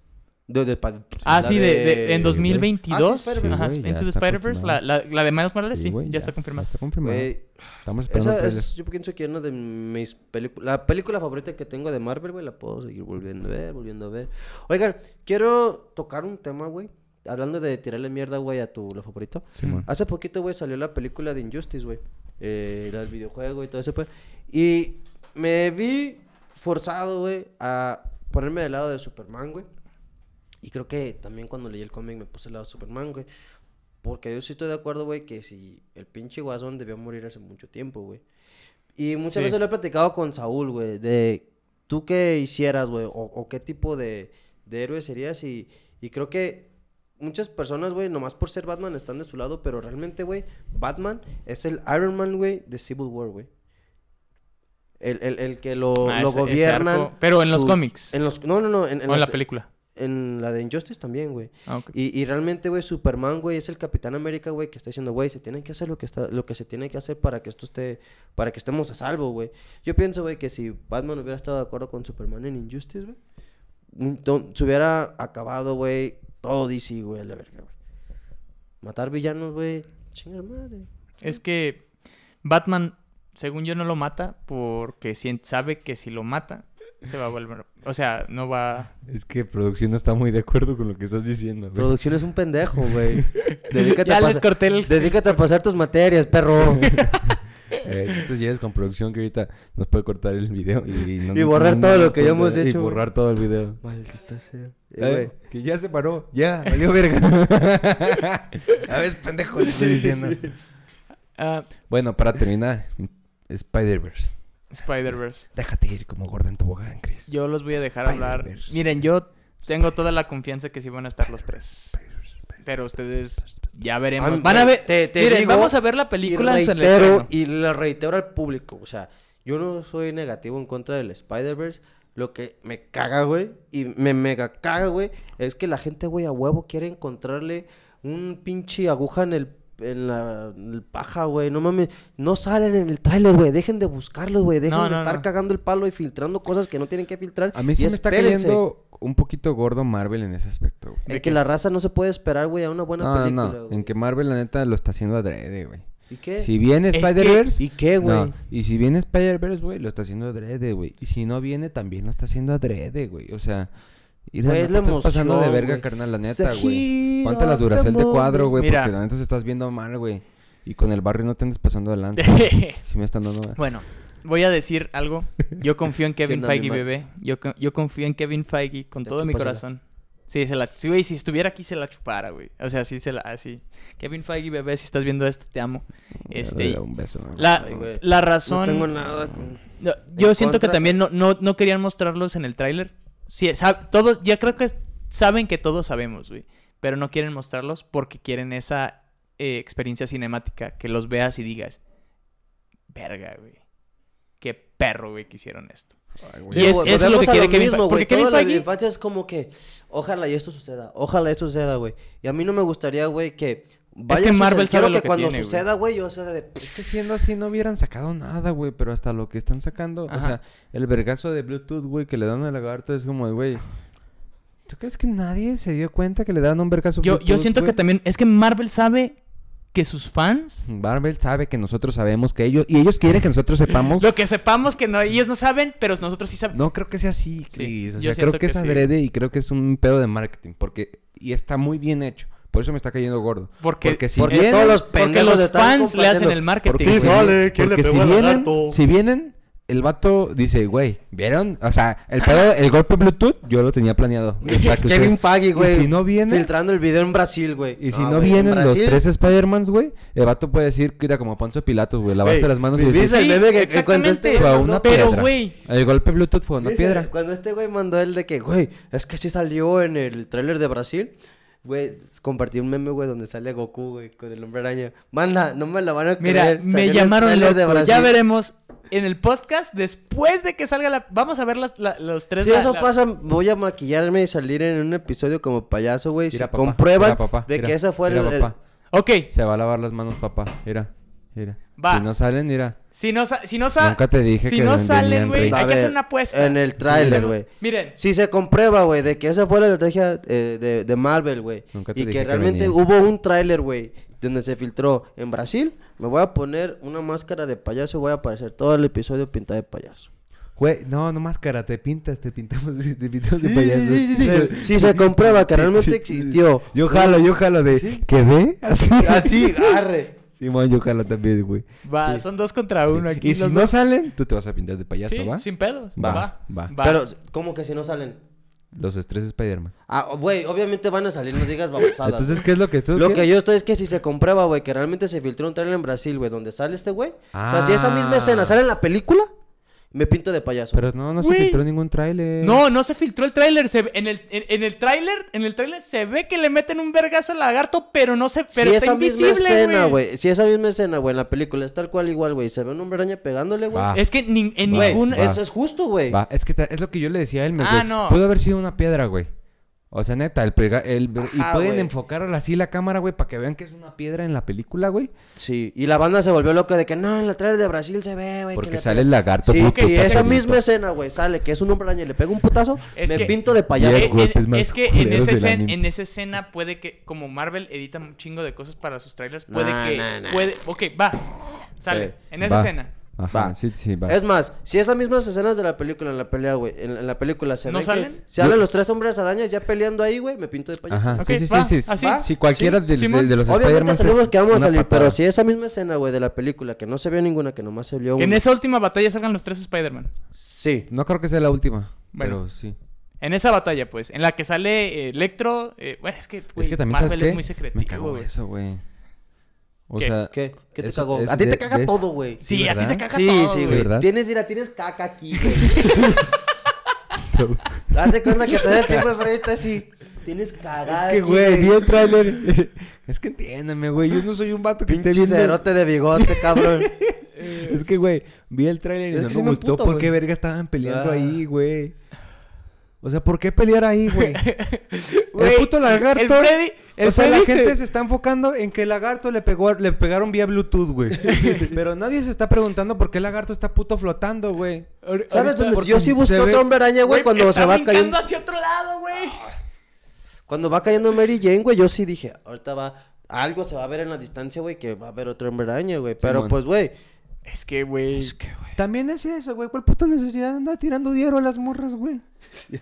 De, de, Spider- Ah, la sí, de, de- en güey. 2022. Ah, sí. Ajá, Sí, ya Into the Spider-Verse. La, la, la de Miles Morales, sí, güey, ya, está confirmada. Está confirmado. Güey, Estamos esperando esa el es, yo pienso que una de mis películas... La película favorita que tengo de Marvel, güey, la puedo seguir volviendo a ver, volviendo a ver. Oigan, quiero tocar un tema, güey. Hablando de tirarle mierda, güey, a tu lo favorito. Simón. Hace poquito, güey, salió la película de Injustice, güey. Eh, la del videojuego y todo eso, pues. Y me vi forzado, güey, a ponerme del lado de Superman, güey. Y creo que también cuando leí el cómic me puse del lado de Superman, güey. Porque yo sí estoy de acuerdo, güey, que si el pinche Guasón debió morir hace mucho tiempo, güey. Y muchas Sí. veces lo he platicado con Saúl, güey, de tú qué hicieras, güey, o, o qué tipo de, de héroe serías. Y, y creo que muchas personas, güey, nomás por ser Batman están de su lado, pero realmente, güey, Batman es el Iron Man, güey, de Civil War, güey. El, el, el que lo, Ah, lo ese- ese gobiernan. arco. Pero en los cómics. En los, no, no, no. En, en O en la película. En la de Injustice también, güey. Ah. Y, y realmente, güey, Superman, güey, es el Capitán América, güey, que está diciendo, güey, se tiene que hacer lo que está, lo que se tiene que hacer para que esto esté, para que estemos a salvo, güey. Yo pienso, güey, que si Batman hubiera estado de acuerdo con Superman en Injustice, güey, se hubiera acabado, güey, todo DC, güey, la verga, güey. Matar villanos, güey, chinga madre. Es que Batman, según yo, no lo mata porque sabe que si lo mata, se va a volver. O sea, no va. Es que producción no está muy de acuerdo con lo que estás diciendo, güey. Producción es un pendejo, güey. Dedícate, Ya a les pasar- corté el. dedícate a pasar tus materias, perro. Eh, entonces llegues con producción que ahorita nos puede cortar el video y, no- Y borrar no- todo no lo que ya hemos y hecho, güey. borrar todo el video. Maldita sea. Eh, Eh, que ya se paró, ya, valió verga. A ver, pendejo, le estoy diciendo. Ah, Bueno, para terminar, Spider-Verse. Spider-Verse. Déjate ir como Gordon Tobogán, Chris. Yo los voy a dejar hablar. Miren, yo tengo toda la confianza que sí van a estar los tres. Pero ustedes ya veremos. Van a ver. te- te Miren, digo vamos a ver la película y en el reitero, estreno. y le reitero al público, o sea, yo no soy negativo en contra del Spider-Verse. Lo que me caga, güey, y me mega caga, güey, es que la gente, güey, a huevo quiere encontrarle un pinche aguja en el en la en el paja, güey. No mames, no salen en el tráiler, güey. Dejen de buscarlos, güey. Dejen No, de no, estar no. cagando el palo y filtrando cosas que no tienen que filtrar. A mí y sí me está cayendo un poquito gordo Marvel en ese aspecto, güey. En ¿De que qué? la raza no se puede esperar, güey, a una buena película. no. güey. En que Marvel, la neta, lo está haciendo adrede, güey. ¿Y qué? Si viene que- Spider-Verse... ¿Y qué, güey? No, y si viene Spider-Verse, güey, lo está haciendo adrede, güey. Y si no viene, también lo está haciendo adrede, güey. O sea, y Güey, no es te la estás pasando de verga, carnal, la The neta, güey. Ponte las duracel de cuadro, güey, porque la neta se estás viendo mal, güey. Y con el barrio no te andes pasando de lanza. Si me están dando más. bueno, voy a decir algo. Yo confío en Kevin Feige, bebé. Yo, yo confío en Kevin Feige con ¿Te todo mi corazón. Sí, se la, sí, güey, si estuviera aquí se la chupara, güey. O sea, sí se la, así. Kevin Feige, bebé, si estás viendo esto, te amo. Este, Un beso, ¿no? la, Ay, güey. la No razón... tengo nada con... No, yo En siento que también no, no, no querían mostrarlos en el tráiler. Sí, sab- todos, ya creo que es- saben que todos sabemos, güey. Pero no quieren mostrarlos porque quieren esa eh, experiencia cinemática. Que los veas y digas, verga, güey. Qué perro, güey, que hicieron esto. Ay, Y es- Digo, eso es lo que quiere Kevin mismo, Feige, porque. Kevin Toda la Feige- infancia es como que, ojalá y esto suceda, ojalá esto suceda, güey. Y a mí no me gustaría, güey, que vaya que a Marvel sabe lo que que cuando tiene, suceda, güey, yo sea de... Es que siendo así no hubieran sacado nada, güey. Pero hasta lo que están sacando, o sea, el vergazo de Bluetooth, güey, que le dan al lagarto es como, de, güey. ¿Tú crees que nadie se dio cuenta que le dan un vergazo Yo, yo siento que también... Es que Marvel sabe que sus fans... Marvel sabe que nosotros sabemos que ellos... Y ellos quieren que nosotros sepamos... Lo que sepamos que no, ellos no saben, pero nosotros sí sabemos. No creo que sea así, Sí, Chris. o yo sea, creo que, que es sí. adrede y creo que es un pedo de marketing. Porque... Y está muy bien hecho. Por eso me está cayendo gordo. Porque, Porque si Porque vienen... todos los porque fans le hacen el marketing. Porque, si, vale, ¿quién le pegó si vienen, si vienen, el vato dice, güey, ¿vieron? O sea, el pedo, el golpe Bluetooth, yo lo tenía planeado. Kevin usted- Feige, y güey. si no viene, Filtrando el video en Brasil, güey. y si Ah, no vienen los tres Spider-Mans, güey, el vato puede decir que era como Poncio Pilatos, güey, lavaste las manos y ¿viste decir, el meme que- que cuando exactamente. este fue a güey una mandó- Pero, piedra. güey. El golpe Bluetooth fue una Dice, piedra. Cuando este güey mandó el de que, güey, es que sí salió en el tráiler de Brasil. Güey, compartí un meme, güey, donde sale Goku, güey, con el hombre araña. Manda, no me la van a Mira, creer. salió en me llamaron loco. de Brasil. Ya veremos en el podcast después de que salga la. Vamos a ver las, la- los tres. Si la- eso la- pasa, voy a maquillarme y salir en un episodio como payaso, güey. Si Mira, papá, comprueban mira, papá, de mira, que esa fue mira, el, el- papá. Ok, Se va a lavar las manos, papá. Mira, mira. Va. Si no salen, mira. Si no, si no, sa- Nunca te dije si que no venían salen, güey, hay que hacer una apuesta. en el tráiler, güey. Miren, Si se comprueba, güey, de que esa fue la estrategia eh, de, de Marvel, güey. Nunca te Y dije que realmente hubo un tráiler, güey, donde se filtró en Brasil. Me voy a poner una máscara de payaso y voy a aparecer todo el episodio pintado de payaso. Güey, no, no máscara, te pintas, te pintamos, te pintamos de payaso. Si, si se comprueba que Sí, realmente sí. existió. Yo jalo, yo jalo de. ¿Qué ve? Así. Así, arre. Simón, yo jalo también, güey. va, Sí. son dos contra uno aquí. Y si los no dos. salen, tú te vas a pintar de payaso, sí, ¿va? sin pedos. Va, Va, va. va. Pero, ¿cómo que si no salen? Los estrés Spider-Man. Ah, güey, obviamente van a salir, no digas babosadas. Entonces, ¿qué es lo que tú Lo que yo estoy es que si se comprueba, güey, que realmente se filtró un trailer en Brasil, güey, donde sale este güey. O sea, si esa misma Ah. escena sale en la película, me pinto de payaso. Pero no, no se Güey. filtró ningún tráiler. No, no se filtró el tráiler. Se en el, en, en el tráiler, en el tráiler se ve que le meten un vergazo al lagarto, pero no se, pero si está esa misma invisible, escena, güey. güey, si esa misma escena, güey, en la película es tal cual igual, güey, se ve un hombre araña pegándole, güey. Va. Es que ni- en Güey, ningún... va. eso es justo, güey. Va, es que ta- es lo que yo le decía a él, Ah, güey. no. Pudo haber sido una piedra, güey. O sea, neta, el, pega- el y Ajá, pueden güey. enfocar así la cámara, güey, para que vean que es una piedra en la película, güey. Sí, y la banda se volvió loca de que no, en la trailer de Brasil se ve, güey. que Porque le sale pega". el lagarto. Sí, si esa misma escena, güey, sale que es un hombre araña y le pega un putazo, Es me que- pinto de payaso. Más es que en esa, escena, anime. en esa escena puede que, como Marvel edita un chingo de cosas para sus trailers, puede Nah, que, nah, nah. puede, ok, va, sale, Sí. en esa Va, escena, Ajá, Va. sí, sí, va. Es más, si esas mismas escenas de la película en la pelea, güey, en, en la película se ¿No ven salen? que salen los tres hombres arañas ya peleando ahí, güey, me pinto de payaso. Ajá, sí, sí, sí, va, sí. Si cualquiera Sí, de, de- Simón. de los Obviamente Spider-Man sabemos que vamos a una salir, patada. pero si esa misma escena, güey, de la película, que no se vio ninguna, que nomás se vio Que en una. esa última batalla salgan los tres Spider-Man. Sí. No creo que sea la última, Bueno. pero sí. En esa batalla, pues, en la que sale eh, Electro. eh, bueno, es que, güey, es que también, Marvel ¿sabes qué? es muy secretivo, Me güey. eso, güey. O ¿Qué? sea... ¿Qué? ¿Qué te eso- cagó? eso a ti te caga de- todo, güey. Sí, Sí, a ti te caga Sí, todo, sí, güey. güey. ¿verdad? Tienes, mira, tienes caca aquí, güey. Hace cuenta que te da el tiempo de freír está así. Tienes cagada. Es que, güey, vi el tráiler. es que entiéndeme, güey. Yo no soy un vato que esté viendo... cerote de bigote, cabrón. Es que, güey, vi el tráiler y Es no que me sí me gustó emputo, por qué verga estaban peleando Ah. ahí, güey. O sea, ¿por qué pelear ahí, güey? El puto lagarto. el Freddy- o sea, la gente se está enfocando en que el lagarto le pegó, le pegaron vía Bluetooth, güey. Pero nadie se está preguntando por qué el lagarto está puto flotando, güey. ¿Sabes dónde? Yo sí ve- otro hombre araña, güey, cuando está se va cayendo. hacia otro lado, güey. Cuando va cayendo Mary Jane, güey, yo sí dije, ahorita va. Algo se va a ver en la distancia, güey, que va a haber otro hombre araña, güey. Pero pues, güey. Es que, güey. También es eso, güey. ¿Cuál puta necesidad de andar tirando diario a las morras, güey?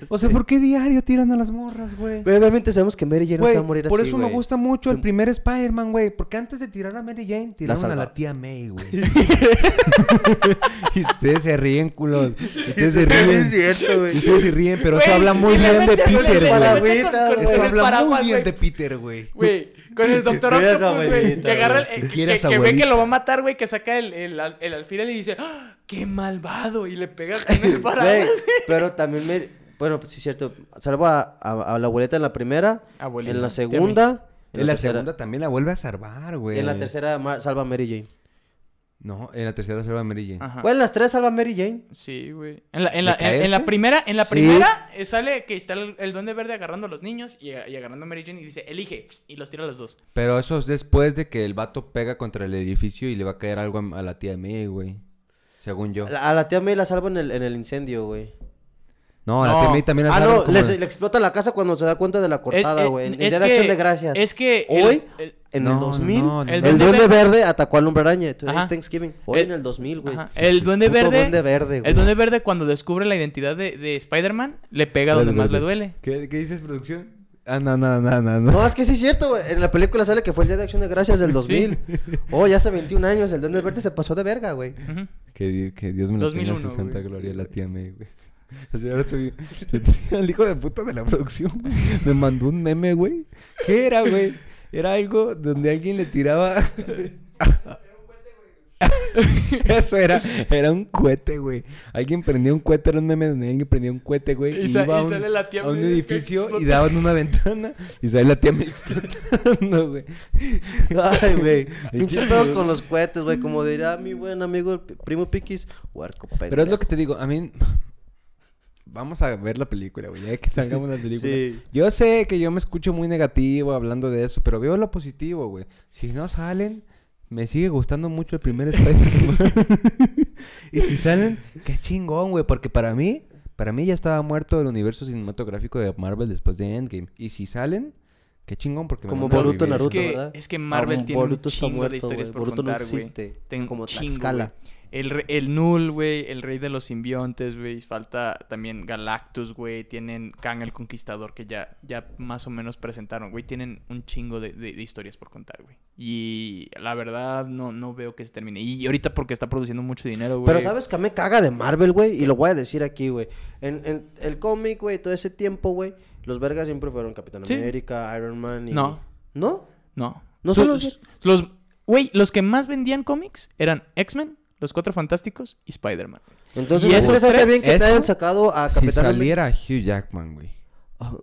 O sea, ¿por qué diario tiran a las morras, güey? Güey, Obviamente sabemos que Mary Jane no se va a morir por así, eso me gusta mucho el primer Spider-Man, güey. Porque antes de tirar a Mary Jane, tiraron a la tía May, güey. y ustedes se ríen, culos. Ustedes se ríen. Es cierto, güey. Ustedes se ríen, pero eso habla muy bien de Peter, güey. Eso habla muy bien de Peter, güey. Güey, con el Doctor Octopus, güey. abuelita, Que agarra el. eh, Que Que, que- ve que lo va a matar, güey. Que saca el, el, al- el alfiler y dice: ¡Ah! ¡Qué malvado! Y le pega con el paraguas. Pero también me... Bueno, pues sí es cierto. Salva a, a- a la abuelita en la primera. Abuelita, en la segunda. En la tercera- segunda también la vuelve a salvar, güey. Y en la tercera salva a Mary Jane. No, en la tercera salva a Mary Jane. Ajá. Güey, en las tres salva a Mary Jane. Sí, güey. En la, en, la, ¿De en, en la caerse? primera, en la Sí. primera eh, sale que está el, el duende verde agarrando a los niños y, y agarrando a Mary Jane y dice, elige, y los tira a los dos. Pero eso es después de que el vato pega contra el edificio y le va a caer algo a, a la tía May, güey. Según yo. A la, a la tía May la salva en el, en el incendio, güey. No, a la No. tía May también la Ah, no, como- le, le explota la casa cuando se da cuenta de la cortada, Eh, eh, güey. En, Día de que- Acción de Gracias. Es que... el- Hoy, el- en No, el no, 2000, no, no. el, El Duende Duende Verde atacó al Hombre Araña. Today's. Thanksgiving. Hoy El- en el 2000, güey. El duende verde... Duende Verde, güey. El duende verde cuando descubre la identidad de, de Spider-Man, le pega donde más le duele. ¿Qué, qué dices, producción? Ah, no, no, no, no. no. No, es que sí es cierto, güey. En la película sale que fue el Día de Acción de Gracias del 2000. Oh, ya hace 21 años. El Duende Verde se pasó de verga, güey. Que, di- que Dios me lo tenga en 2001, su santa güey. gloria, la tía May, güey. O sea, ahora te vi- el hijo de puta de la producción me mandó un meme, güey. ¿Qué era, güey? Era algo donde alguien le tiraba... Eso era, era un cohete, güey. Alguien prendía un cohete, era un meme donde alguien prendía un cohete, güey. Y Y, sa- iba a y un, sale la tía a un edificio y daban una ventana y sale la tía May explotando, güey. Ay, güey. Pinches pedos con los cohetes, güey. Como dirá mi buen amigo el primo Piquis. Huerco Pero es lo que te digo, a mí... Vamos a ver la película, güey. Ya que salgamos la película. Sí. Yo sé que yo me escucho muy negativo hablando de eso, pero veo lo positivo, güey. Si no salen, me sigue gustando mucho el primer Spider-Man. y si salen, qué chingón, güey. Porque para mí, para mí ya estaba muerto el universo cinematográfico de Marvel después de Endgame. Y si salen, qué chingón, porque me Como Boruto. Naruto, es que, ¿verdad? es que Marvel Ah, tiene Boruto un chingo muerto, de historias güey. por Boruto no contar, güey. existe, Ten- como chingo, Tlaxcala. El, el Null, güey, el rey de los simbiontes, güey. Falta también Galactus, güey. Tienen Kang el Conquistador, que ya, ya más o menos presentaron, güey. Tienen un chingo de, de- de historias por contar, güey. Y la verdad, no, no veo que se termine. Y ahorita porque está produciendo mucho dinero, güey. Pero ¿sabes qué me caga de Marvel, güey? Y lo voy a decir aquí, güey. En, en el cómic, güey, todo ese tiempo, güey, los vergas siempre fueron Capitán Sí. América, Iron Man y... No. ¿No? No. No Su- solo- s- los Güey, los que más vendían cómics eran X-Men, Los Cuatro Fantásticos y Spider-Man. Entonces, Y eso está tres- bien que te eso, hayan sacado a Si Capitán América. saliera Hugh Jackman, güey.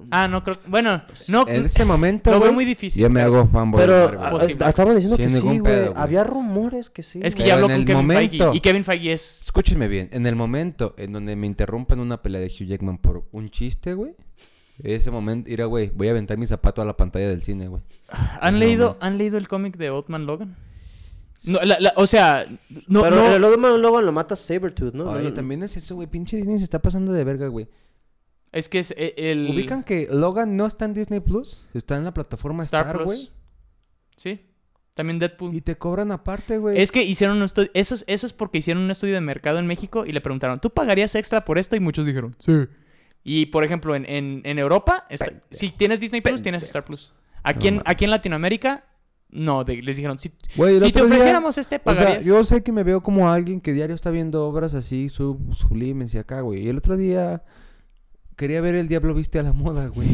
Ah, no creo. Bueno, no. En ese momento, Lo veo muy difícil, Yo me hago fanboy. Pero ah, ah, estaban diciendo Sin que sí, güey. Había rumores que sí. Es que ya habló con el Kevin momento- Feige. Y Kevin Feige es. Escúchenme bien, en el momento en donde me interrumpan una pelea de Hugh Jackman por un chiste, güey. Ese momento, mira, güey, voy a aventar mi zapato a la pantalla del cine, güey. ¿Han No, leído. ¿Han leído el cómic de Oldman Logan? No, la- la- o sea, no, Pero no- Logan luego lo mata Sabretooth, ¿no? Oye, No, no, también es eso, güey. Pinche Disney se está pasando de verga, güey. es que es eh, el ¿Ubican que Logan no está en Disney Plus? Está en la plataforma Star Star, Plus. güey. Sí. También Deadpool. Y te cobran aparte, güey. Es que hicieron un estudio. Eso es, eso es porque hicieron un estudio de mercado en México y le preguntaron, ¿tú pagarías extra por esto? Y muchos dijeron, sí. Y por ejemplo, en, en, en Europa, está- si tienes Disney Plus, tienes Star Plus. Aquí, No en, aquí en Latinoamérica, no. de- les dijeron, si, Güey, el si te otro día- ofreciéramos este, O sea, pagarías. yo sé que me veo como alguien que diario está viendo obras así, sub, sublimes y acá, güey. Y el otro día quería ver El Diablo Viste a la Moda, güey.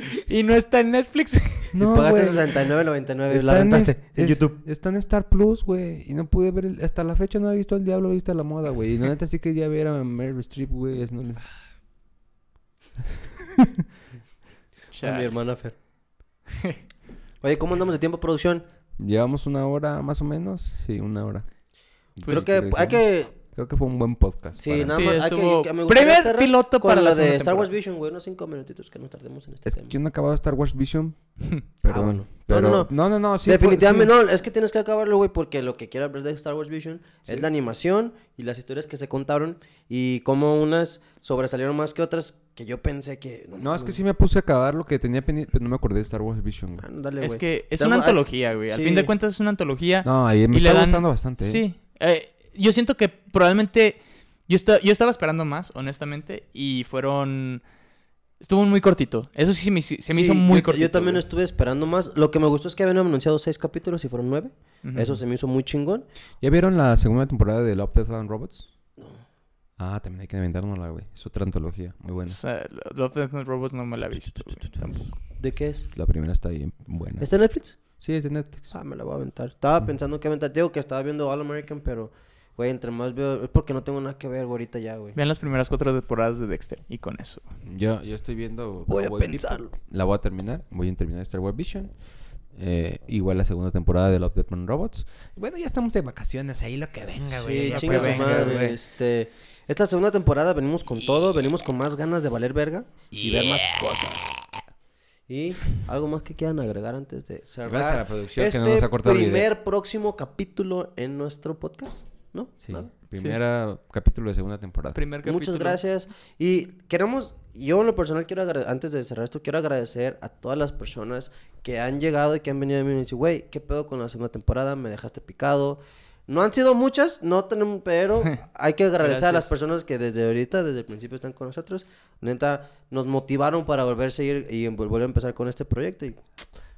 Y no está en Netflix. No, Pagaste güey. 69.99 la Está en, rentaste es- en es- YouTube. Está en Star Plus, güey. Y no pude ver, el- hasta la fecha no he visto El Diablo Viste a la Moda, güey. Y la neta sí quería ver a Meryl Streep, güey. es- no les- A mi hermana Fer. Oye, ¿cómo andamos de tiempo de producción? Llevamos una hora más o menos. Sí, una hora. Creo Pues, que hay que... Creo que fue un buen podcast. Sí, nada Sí, más hay estuvo- que... que primer piloto para la lo de Star Wars. Vision, güey. Unos cinco minutitos que nos tardemos en este Es tema. yo no he acabado Star Wars Vision. Ah, Perdón. bueno. Pero, No, no, no. no, no, no, sí fue- Definitivamente sí. no, es que tienes que acabarlo, güey, porque lo que quiero hablar de Star Wars Vision es la animación y las historias que se contaron y cómo unas sobresalieron más que otras que yo pensé que... No, es que sí me puse a acabar lo que tenía pendiente, pero no me acordé de Star Wars Vision, güey. Ándale, Es que es una antología, güey. Al sí. fin de cuentas es una antología. No, ahí me Y le está dan- gustando bastante. ¿eh? Sí. Eh, yo siento que probablemente. Yo, esta- yo estaba esperando más, honestamente. Y fueron. Estuvo muy cortito. Eso sí se me, hizo- se me Sí, hizo muy yo, cortito. Yo también güey. estuve esperando más. Lo que me gustó es que habían anunciado seis capítulos y fueron nueve. Eso se me hizo muy chingón. ¿Ya vieron la segunda temporada de Love, Death and Robots? Ah, también hay que inventárnosla, güey. Es otra antología, muy O buena. sea, Love, Death and Robots no me la he visto, güey, tampoco. ¿De qué es? La primera está bien buena. ¿Está en Netflix? Sí, es de Netflix. Ah, me la voy a aventar. Estaba pensando que aventar. Digo que estaba viendo All American, pero, güey, entre más veo. Es porque no tengo nada que ver, güey, ahorita ya, güey. Vean las primeras cuatro temporadas de Dexter. Y con eso. Yo, yo estoy viendo... Voy a Cowboy Bebop. pensarlo. La voy a terminar. Voy a terminar Star Wars Vision. Eh, igual la segunda temporada de Love, Death and Robots. Bueno, ya estamos de vacaciones. Ahí lo que venga, güey. Sí, chinga su madre. güey. Este, esta segunda temporada venimos con todo, venimos con más ganas de valer verga y ver más cosas. Y algo más que quieran agregar antes de cerrar. Gracias a la producción este que no nos ha cortado video. primer próximo capítulo en nuestro podcast, ¿no? Sí, Nada. primera capítulo de segunda temporada. Primer capítulo. Muchas gracias. Y queremos, yo en lo personal quiero agrade- antes de cerrar esto, quiero agradecer a todas las personas que han llegado y que han venido a mí y me dicen, güey, ¿qué pedo con la segunda temporada? Me dejaste picado. No han sido muchas, no tenemos, pero hay que agradecer a las personas que desde ahorita, desde el principio están con nosotros. Neta, nos motivaron para volver a seguir y volver a empezar con este proyecto. Y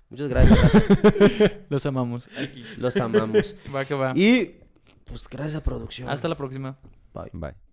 muchas gracias. Los amamos. Aquí. los amamos. Va que va. Y pues gracias a producción. Hasta la próxima. Bye. Bye.